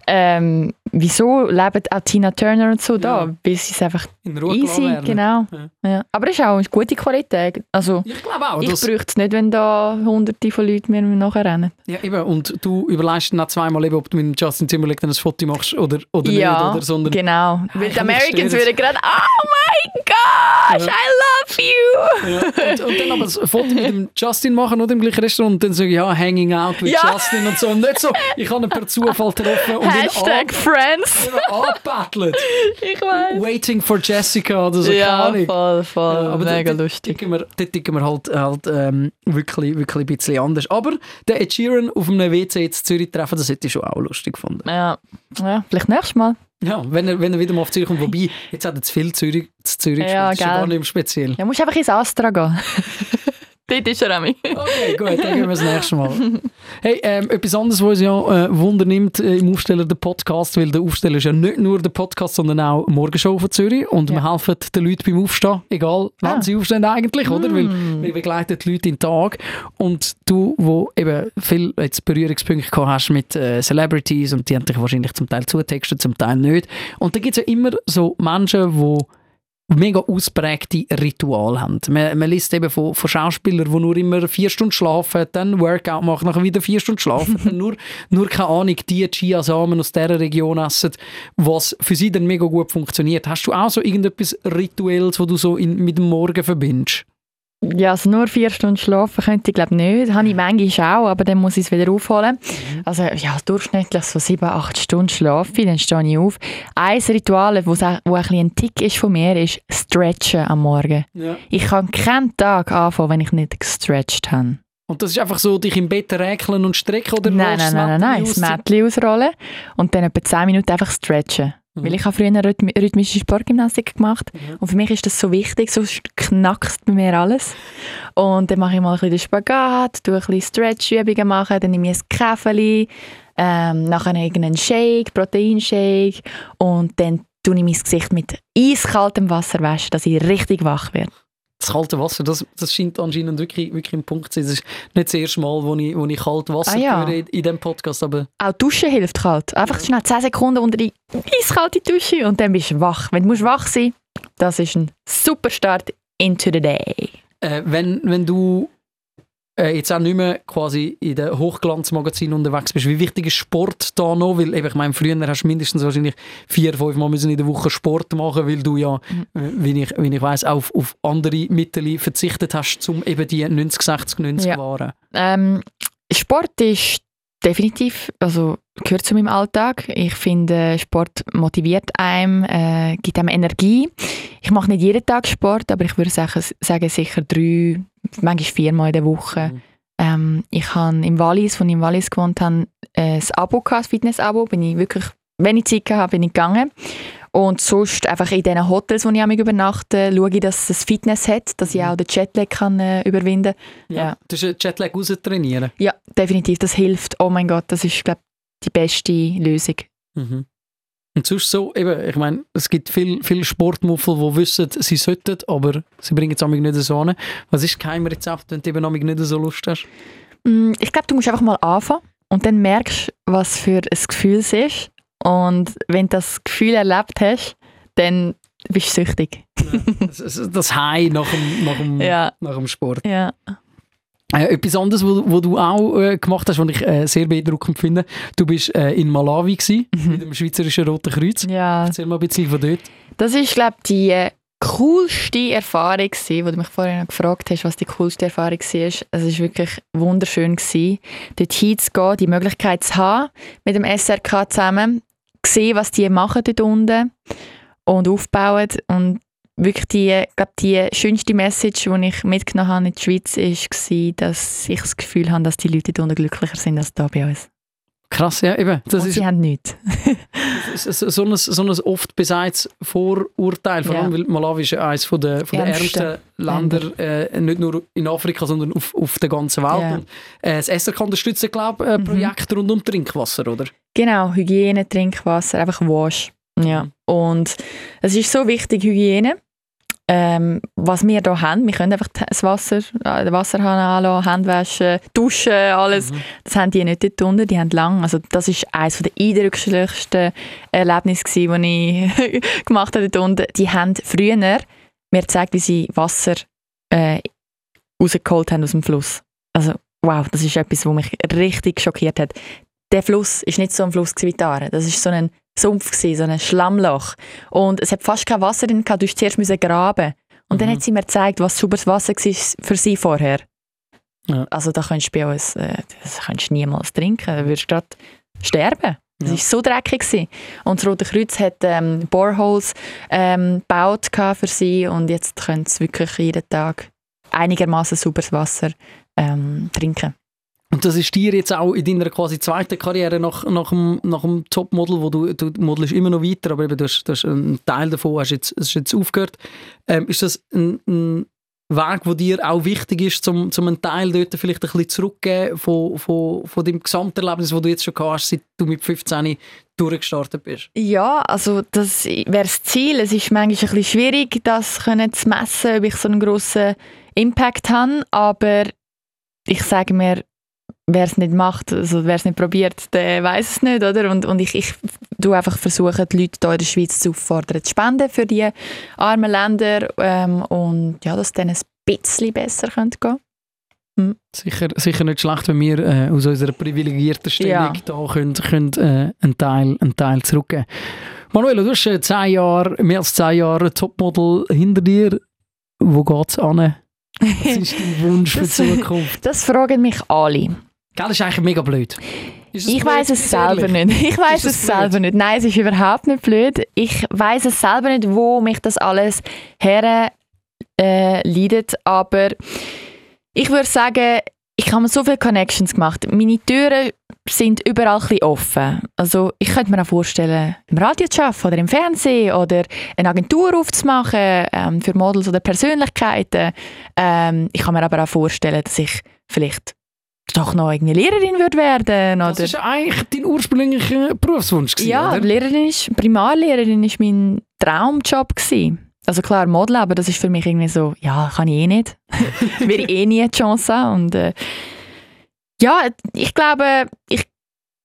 ähm, wieso leben auch Tina Turner und so da? Ja. Weil sie es einfach in Ruhe easy, genau. Ja. Ja. Aber es ist auch eine gute Qualität. Also, Ich glaube auch. ich bräuchte es nicht, wenn da hunderte von Leuten mir nachher rennen. Ja, eben. Und du überlegst dann auch zweimal, eben, ob du mit Justin Timberlake dann ein Foto machst oder, oder ja, nicht. Oder, sondern, genau. Weil ich die Americans würden gerade, oh my gosh. I love you. und, und dann aber ein Foto mit dem Justin machen oder im gleichen Restaurant und dann so, ja, hanging out mit Ja. Justin und so. Und nicht so, ich habe ihn per Zufall getroffen und ihn Hashtag Friends. angebettelt. Ich weiß. Waiting for Jessica oder so, Ja, voll, voll. Ja, aber Mega dort- lustig. Dort ticken wir, dort ticken wir halt, halt ähm, wirklich, wirklich ein bisschen anders. Aber der Ed Sheeran auf einem WC in Zürich treffen, das hätte ich schon auch lustig gefunden. Ja. ja, vielleicht nächstes Mal. Ja, wenn er, wenn er wieder mal auf Zürich kommt. Wobei, jetzt hat er zu viel Zürich, zu Zürich Ja, gespielt. Das ist gar nicht mehr speziell. Ja, musst einfach ins Astra gehen. Dort ist er Rami. Okay, gut, dann gehen wir das nächste Mal. Hey, ähm, etwas anderes, was uns ja äh, Wunder nimmt äh, im Aufsteller, der Podcast, weil der Aufsteller ist ja nicht nur der Podcast, sondern auch Morgenshow von Zürich und Ja. wir helfen den Leuten beim Aufstehen, egal wann Ah. sie aufstehen eigentlich, oder? Weil Mm. wir begleiten die Leute in den Tag und du, wo eben viel jetzt Berührungspunkte gehabt hast mit äh, Celebrities und die haben dich wahrscheinlich zum Teil zutextet, zum Teil nicht. Und da gibt es ja immer so Menschen, die mega ausprägte Ritual haben. Man, man liest eben von, von Schauspielern, die nur immer vier Stunden schlafen, dann Workout machen, nachher wieder vier Stunden schlafen, nur, nur keine Ahnung, die Chiasamen aus dieser Region essen, was für sie dann mega gut funktioniert. Hast du auch so irgendetwas Rituelles, wo du so in, mit dem Morgen verbindest? Ja, also nur vier Stunden schlafen könnte ich glaube nicht. Das habe ich manchmal auch, aber dann muss ich es wieder aufholen. Also ja, durchschnittlich so sieben, acht Stunden schlafe ich, dann stehe ich auf. Ein Ritual, wo, wo ein bisschen ein Tick ist von mir, ist Stretchen am Morgen. Ja. Ich kann keinen Tag anfangen, wenn ich nicht gestretcht habe. Und das ist einfach so, dich im Bett räkeln und strecken oder Nein, nein, das nein, nein, nein. Das aus? Mättchen ausrollen und dann etwa 10 Minuten einfach stretchen. Mhm. Weil ich habe früher rhythmi rhythmische Sportgymnastik gemacht und für mich ist das so wichtig, sonst knackst bei mir alles. Und dann mache ich mal ein bisschen den Spagat, tue ein bisschen Stretch-Übungen machen, dann nehme ich ein Käferli, ähm, nachher irgendeinen Shake, Proteinshake und dann tue ich mein Gesicht mit eiskaltem Wasser waschen, dass ich richtig wach werde. Das kalte Wasser, das, das scheint anscheinend wirklich, wirklich ein Punkt zu sein. Das ist nicht das erste Mal, wo ich, wo ich kalt Wasser Ah, ja. höre in, in diesem Podcast, aber Auch Duschen hilft kalt. Einfach schnell 10 Sekunden unter die eiskalte Dusche und dann bist du wach. Wenn du musst wach sein das ist ein super Start into the day. Äh, wenn, wenn du äh, jetzt auch nicht mehr quasi in den Hochglanzmagazinen unterwegs bist, wie wichtig ist Sport da noch? Weil eben, ich meine, früher hast du mindestens wahrscheinlich vier, fünf Mal müssen in der Woche Sport machen, weil du ja, Mhm. wie ich, wie ich weiss, auf, auf andere Mittel verzichtet hast, um eben die 90, 60, 90 Ja. Waren. Ähm, Sport ist definitiv, also gehört zu meinem Alltag. Ich finde, Sport motiviert einem, äh, gibt einem Energie. Ich mache nicht jeden Tag Sport, aber ich würde sagen, sagen sicher drei, manchmal viermal in der Woche. Mhm. Ähm, ich habe im Wallis, als ich im Wallis gewohnt habe, äh, ein Abo gehabt, ein Fitness-Abo. Bin ich wirklich, wenn ich Zeit habe, bin ich gegangen. Und sonst einfach in diesen Hotels, wo ich amig übernachte, schaue ich, dass es Fitness hat, dass ich auch den Jetlag kann, äh, überwinden kann. Ja. Ja. Das ist Jetlag raustrainieren. Ja, definitiv, das hilft. Oh mein Gott, das ist, glaube die beste Lösung. Mhm. Und sonst so, eben, ich meine, es gibt viele viel Sportmuffel, die wissen, sie sollten, aber sie bringen es nicht so an. Was ist kein Rezept, wenn du eben nicht so Lust hast? Mm, Ich glaube, du musst einfach mal anfangen und dann merkst, was für ein Gefühl es ist. Und wenn du das Gefühl erlebt hast, dann bist du süchtig. Das, das, das High nach dem, nach dem, Ja. nach dem Sport. Ja. Äh, etwas anderes, wo du auch äh, gemacht hast, was ich äh, sehr beeindruckend finde. Du bist äh, in Malawi gewesen, mit dem Schweizerischen Roten Kreuz. ja. Erzähl mal ein bisschen von dort. Das ist, glaube ich, die äh, coolste Erfahrung war, wo du mich vorhin noch gefragt hast, was die coolste Erfahrung war. Es war wirklich wunderschön, gewesen, dort hinzugehen, die Möglichkeit zu haben, mit dem SRK zusammen, sehen, was die machen dort unten und aufbauen. Und wirklich die, glaub, die schönste Message, die ich mitgenommen habe in die Schweiz, war, dass ich das Gefühl habe, dass die Leute dort unten glücklicher sind als da bei uns. Krass, ja, eben. Das und ist sie haben nichts. so, ein, so ein oft besagtes Vorurteil. Vor Ja. allem, weil Malawi ist ja eines von der, von der Ärmsten Länder, äh, nicht nur in Afrika, sondern auf, auf der ganzen Welt. Ja. Und, äh, das SRK unterstützt, glaube ich, äh, Mhm. Projekte rund um Trinkwasser, oder? Genau, Hygiene, Trinkwasser, einfach Wasch. Ja. Und es ist so wichtig, Hygiene. Ähm, was wir hier haben, wir können einfach das Wasser, äh, den Wasserhahn anlassen, Hände waschen, duschen, alles. Das haben die nicht dort unten, die haben lang. Also das ist eines der eindrücklichsten Erlebnisse, die ich gemacht habe dort unten. Die haben früher mir gezeigt, wie sie Wasser äh, rausgeholt haben aus dem Fluss. Also wow, das ist etwas, was mich richtig schockiert hat der Fluss ist nicht so ein Fluss wie die Aare. Das ist so ein Sumpf gewesen, so ein Schlammloch. Und es hat fast kein Wasser drin gehabt. Du musst zuerst müssen graben. Und dann Mhm. hat sie mir gezeigt, was sauberes Wasser war für sie vorher. Ja. Also da könntest du bei uns, äh, das könntest du niemals trinken. Da würdest du gerade sterben. Das Ja. war so dreckig. Gewesen. Und das Rote Kreuz hat ähm, Boreholes ähm, gebaut für sie und jetzt können sie wirklich jeden Tag einigermaßen sauberes Wasser ähm, trinken. Und das ist dir jetzt auch in deiner quasi zweiten Karriere nach, nach dem, nach dem Topmodel, wo du, du modelst immer noch weiter, aber eben du hast, du hast einen Teil davon hast jetzt, hast jetzt aufgehört. Ähm, ist das ein, ein Weg, der dir auch wichtig ist, zum, zum einen Teil dort vielleicht ein bisschen zurückgeben von, von, von dem Gesamterlebnis, das du jetzt schon gehabt hast, seit du mit 15 durchgestartet bist? Ja, also das wäre das Ziel. Es ist manchmal ein bisschen schwierig, das können zu messen, ob ich so einen grossen Impact habe, aber ich sage mir, wer es nicht macht, also wer es nicht probiert, der weiß es nicht, oder? Und, und ich, ich tue einfach versuchen, die Leute hier in der Schweiz zu auffordern, zu spenden für die armen Länder ähm, und ja, dass es denen ein bisschen besser könnte gehen. Sicher, sicher nicht schlecht, wenn wir äh, aus unserer privilegierten Stellung Ja. da können, können, äh, einen, Teil, einen Teil zurückgeben. Manuela, du hast äh, zehn Jahre, mehr als zehn Jahre Topmodel hinter dir. Wo geht es an? Was ist dein Wunsch für die Zukunft? Das fragen mich alle. Gell, das ist eigentlich mega blöd. Ich weiß es selber nicht. Ich weiß es selber nicht. Nein, es ist überhaupt nicht blöd. Ich weiß es selber nicht, wo mich das alles her äh, leidet. Aber ich würde sagen, ich habe mir so viele Connections gemacht. Meine Türen sind überall ein bisschen offen. Also ich könnte mir auch vorstellen, im Radio zu arbeiten oder im Fernsehen oder eine Agentur aufzumachen ähm, für Models oder Persönlichkeiten. Ähm, ich kann mir aber auch vorstellen, dass ich vielleicht doch noch irgendwie Lehrerin würde werden Das oder ist eigentlich dein ursprünglicher Berufswunsch gewesen, ja, oder? Lehrerin ist, Primarlehrerin ist mein Traumjob gewesen. Also klar, Model, aber das ist für mich irgendwie so, ja, kann ich eh nicht. Ich eh nie die Chance haben. Und äh, ja, ich glaube, ich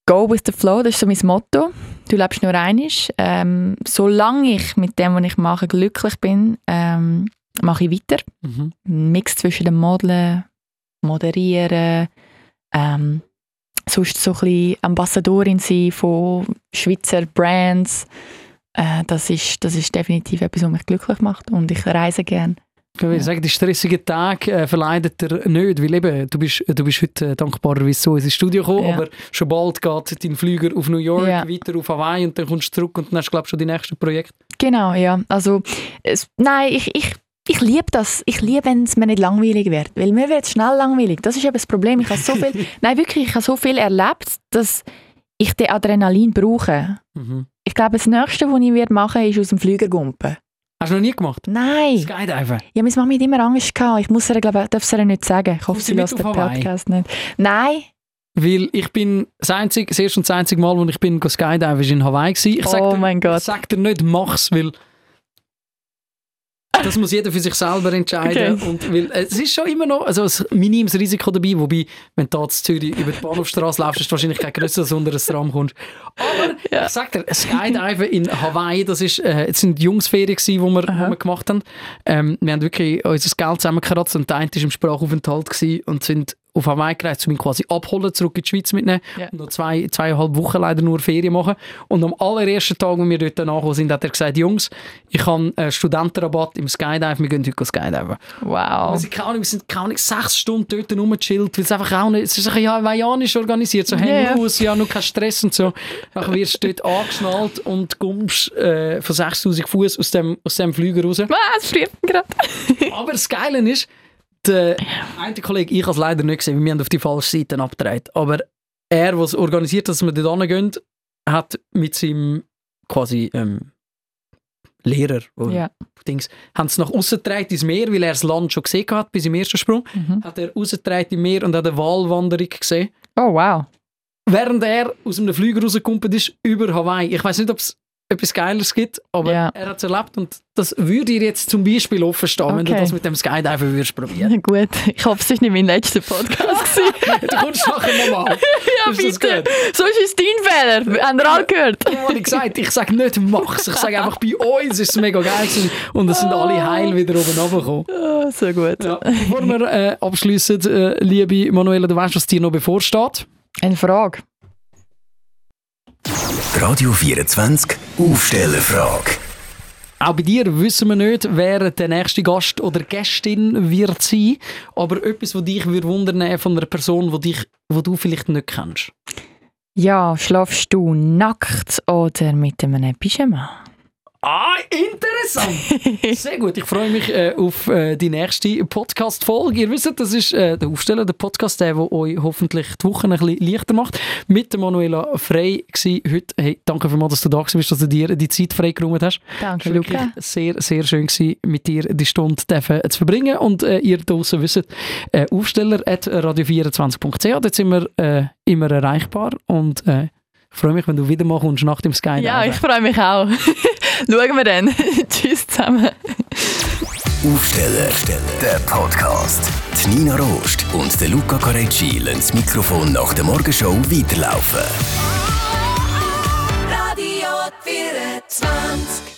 go with the flow, das ist so mein Motto. Du lebst nur einisch. Ähm, solange ich mit dem, was ich mache, glücklich bin, ähm, mache ich weiter. Mhm. Ein Mix zwischen dem Modeln, Moderieren, ähm, sonst so ein bisschen Ambassadorin sein von Schweizer Brands. Äh, das, ist, das ist definitiv etwas, was mich glücklich macht und ich reise gerne. Ich würde sagen, die stressigen Tage äh, verleidet er nicht, weil eben, du bist, du bist heute äh, dankbarerweise so ins Studio gekommen, Ja. aber schon bald geht dein Flüger auf New York, Ja. weiter auf Hawaii und dann kommst du zurück und dann hast du, glaube ich, schon die nächsten Projekte. Genau, ja. Also, es, nein, ich, ich, ich liebe das. Ich liebe, wenn es mir nicht langweilig wird. Weil mir wird es schnell langweilig. Das ist eben das Problem. Ich habe so viel, nein, wirklich, ich habe so viel erlebt, dass ich den Adrenalin brauche. Mhm. Ich glaube, das Nächste, was ich werde machen ist aus dem Flüger gumpen. Hast du noch nie gemacht? Nein! Skydiven? Ja, meine Mama hat immer Angst gehabt. Ich muss ihr, glaube, darf es ihr nicht sagen. Ich hoffe, sie lässt den Hawaii? Podcast nicht. Nein! Weil ich bin das, einzige, das erste und das einzige Mal, wo ich bin go Skydiven, ist in Hawaii gewesen. Ich sag oh dir, mein Ich Gott. sag dir nicht, mach's, weil das muss jeder für sich selber entscheiden. Okay. Und weil, äh, es ist schon immer noch also ein minimes Risiko dabei, wobei, wenn du hier in Zürich über die Bahnhofstraße läufst, ist wahrscheinlich kein grösser, als unter ein Tram kommst. Aber Ja. ich sag dir, Skydiven in Hawaii, das ist, äh, sind Jungsferien die wir, wir gemacht haben. Ähm, wir haben wirklich unser Geld zusammengekratzt und der eine war im Sprachaufenthalt und sind auf Hawaii gereist, um ihn quasi abholen, zurück in die Schweiz mitnehmen Ja. und noch zwei, zweieinhalb Wochen leider nur Ferien machen. Und am allerersten Tag, wo wir dort angekommen sind, hat er gesagt, Jungs, ich habe einen Studentenrabatt im Skydive, wir gehen heute Skydiven. Wow. Wir sind, keine Ahnung, wir sind keine Ahnung, sechs Stunden dort rumgechillt, weil es einfach auch nicht, es ist ein hawaiianisch organisiert, so Ja, hängen aus, ja, noch kein Stress und so. Dann wirst du dort angeschnallt und kommst äh, von 6000 Fuß aus dem, aus dem Flüger raus. Was? Friert gerade. Aber das Geile ist, der Kollege, ich habe es leider nicht gesehen, wir haben auf die falsche Seite abgedreht, aber er, es organisiert, dass wir dort hingehen, hat mit seinem quasi ähm, Lehrer, wo Ja. Dings, haben es nach außen getragen ins Meer, weil er das Land schon gesehen hat, bis im ersten Sprung. Mhm. Hat er rausgetragen im Meer und hat eine Walwanderung gesehen. Oh, wow. Während er aus einem Flüger rausgekommen ist, über Hawaii. Ich weiß nicht, ob es etwas Geileres gibt, aber Ja. er hat es erlebt und das würde dir jetzt zum Beispiel offen stehen, wenn du Okay. das mit dem Skydiven würdest probieren. Gut. Ich hoffe, es war nicht mein letzter Podcast. gewesen. du kommst nachher nochmal. ja, Ist bitte. So ist es dein Fehler. Habt ihr alle gehört? Ja, ich gesagt, ich sage nicht mach's. Ich sage einfach, bei uns ist es mega geil und es sind alle heil wieder oben runtergekommen. Oh, so gut. Ja. Bevor wir äh, abschließen, äh, liebe Manuela, du weißt, was dir noch bevorsteht. Eine Frage. Radio 24 Aufstellerfrage. Auch bei dir wissen wir nicht, wer der nächste Gast oder Gästin wird sein, aber etwas, was dich würde wundern von einer Person, die dich, wo du vielleicht nicht kennst. Ja, schlafst du nackt oder mit einem Pyjama? Ah, interessant! Sehr gut, ich freue mich äh, auf äh, die nächste Podcast-Folge. Ihr wisst, das ist äh, der Aufsteller, der Podcast, der, der euch hoffentlich die Woche ein bisschen leichter macht. Mit der Manuela Frey gsi heute. Hey, danke vielmals, dass du da bist, dass du dir die Zeit freigeräumt hast. Danke, Es war wirklich Luca. sehr, sehr schön gewesen, mit dir die Stunde zu verbringen. Und äh, ihr draußen wisst, äh, Aufsteller at radio24.ch, dort sind wir äh, immer erreichbar. Und ich freue mich, wenn du wieder mal kommst nach dem Skydive. Ja, ich freue mich auch. Schauen wir dann. Tschüss zusammen. Aufsteller, der Podcast. Die Nina Rost und der Luca Carecci lassen das Mikrofon nach der Morgenshow weiterlaufen. Radio 24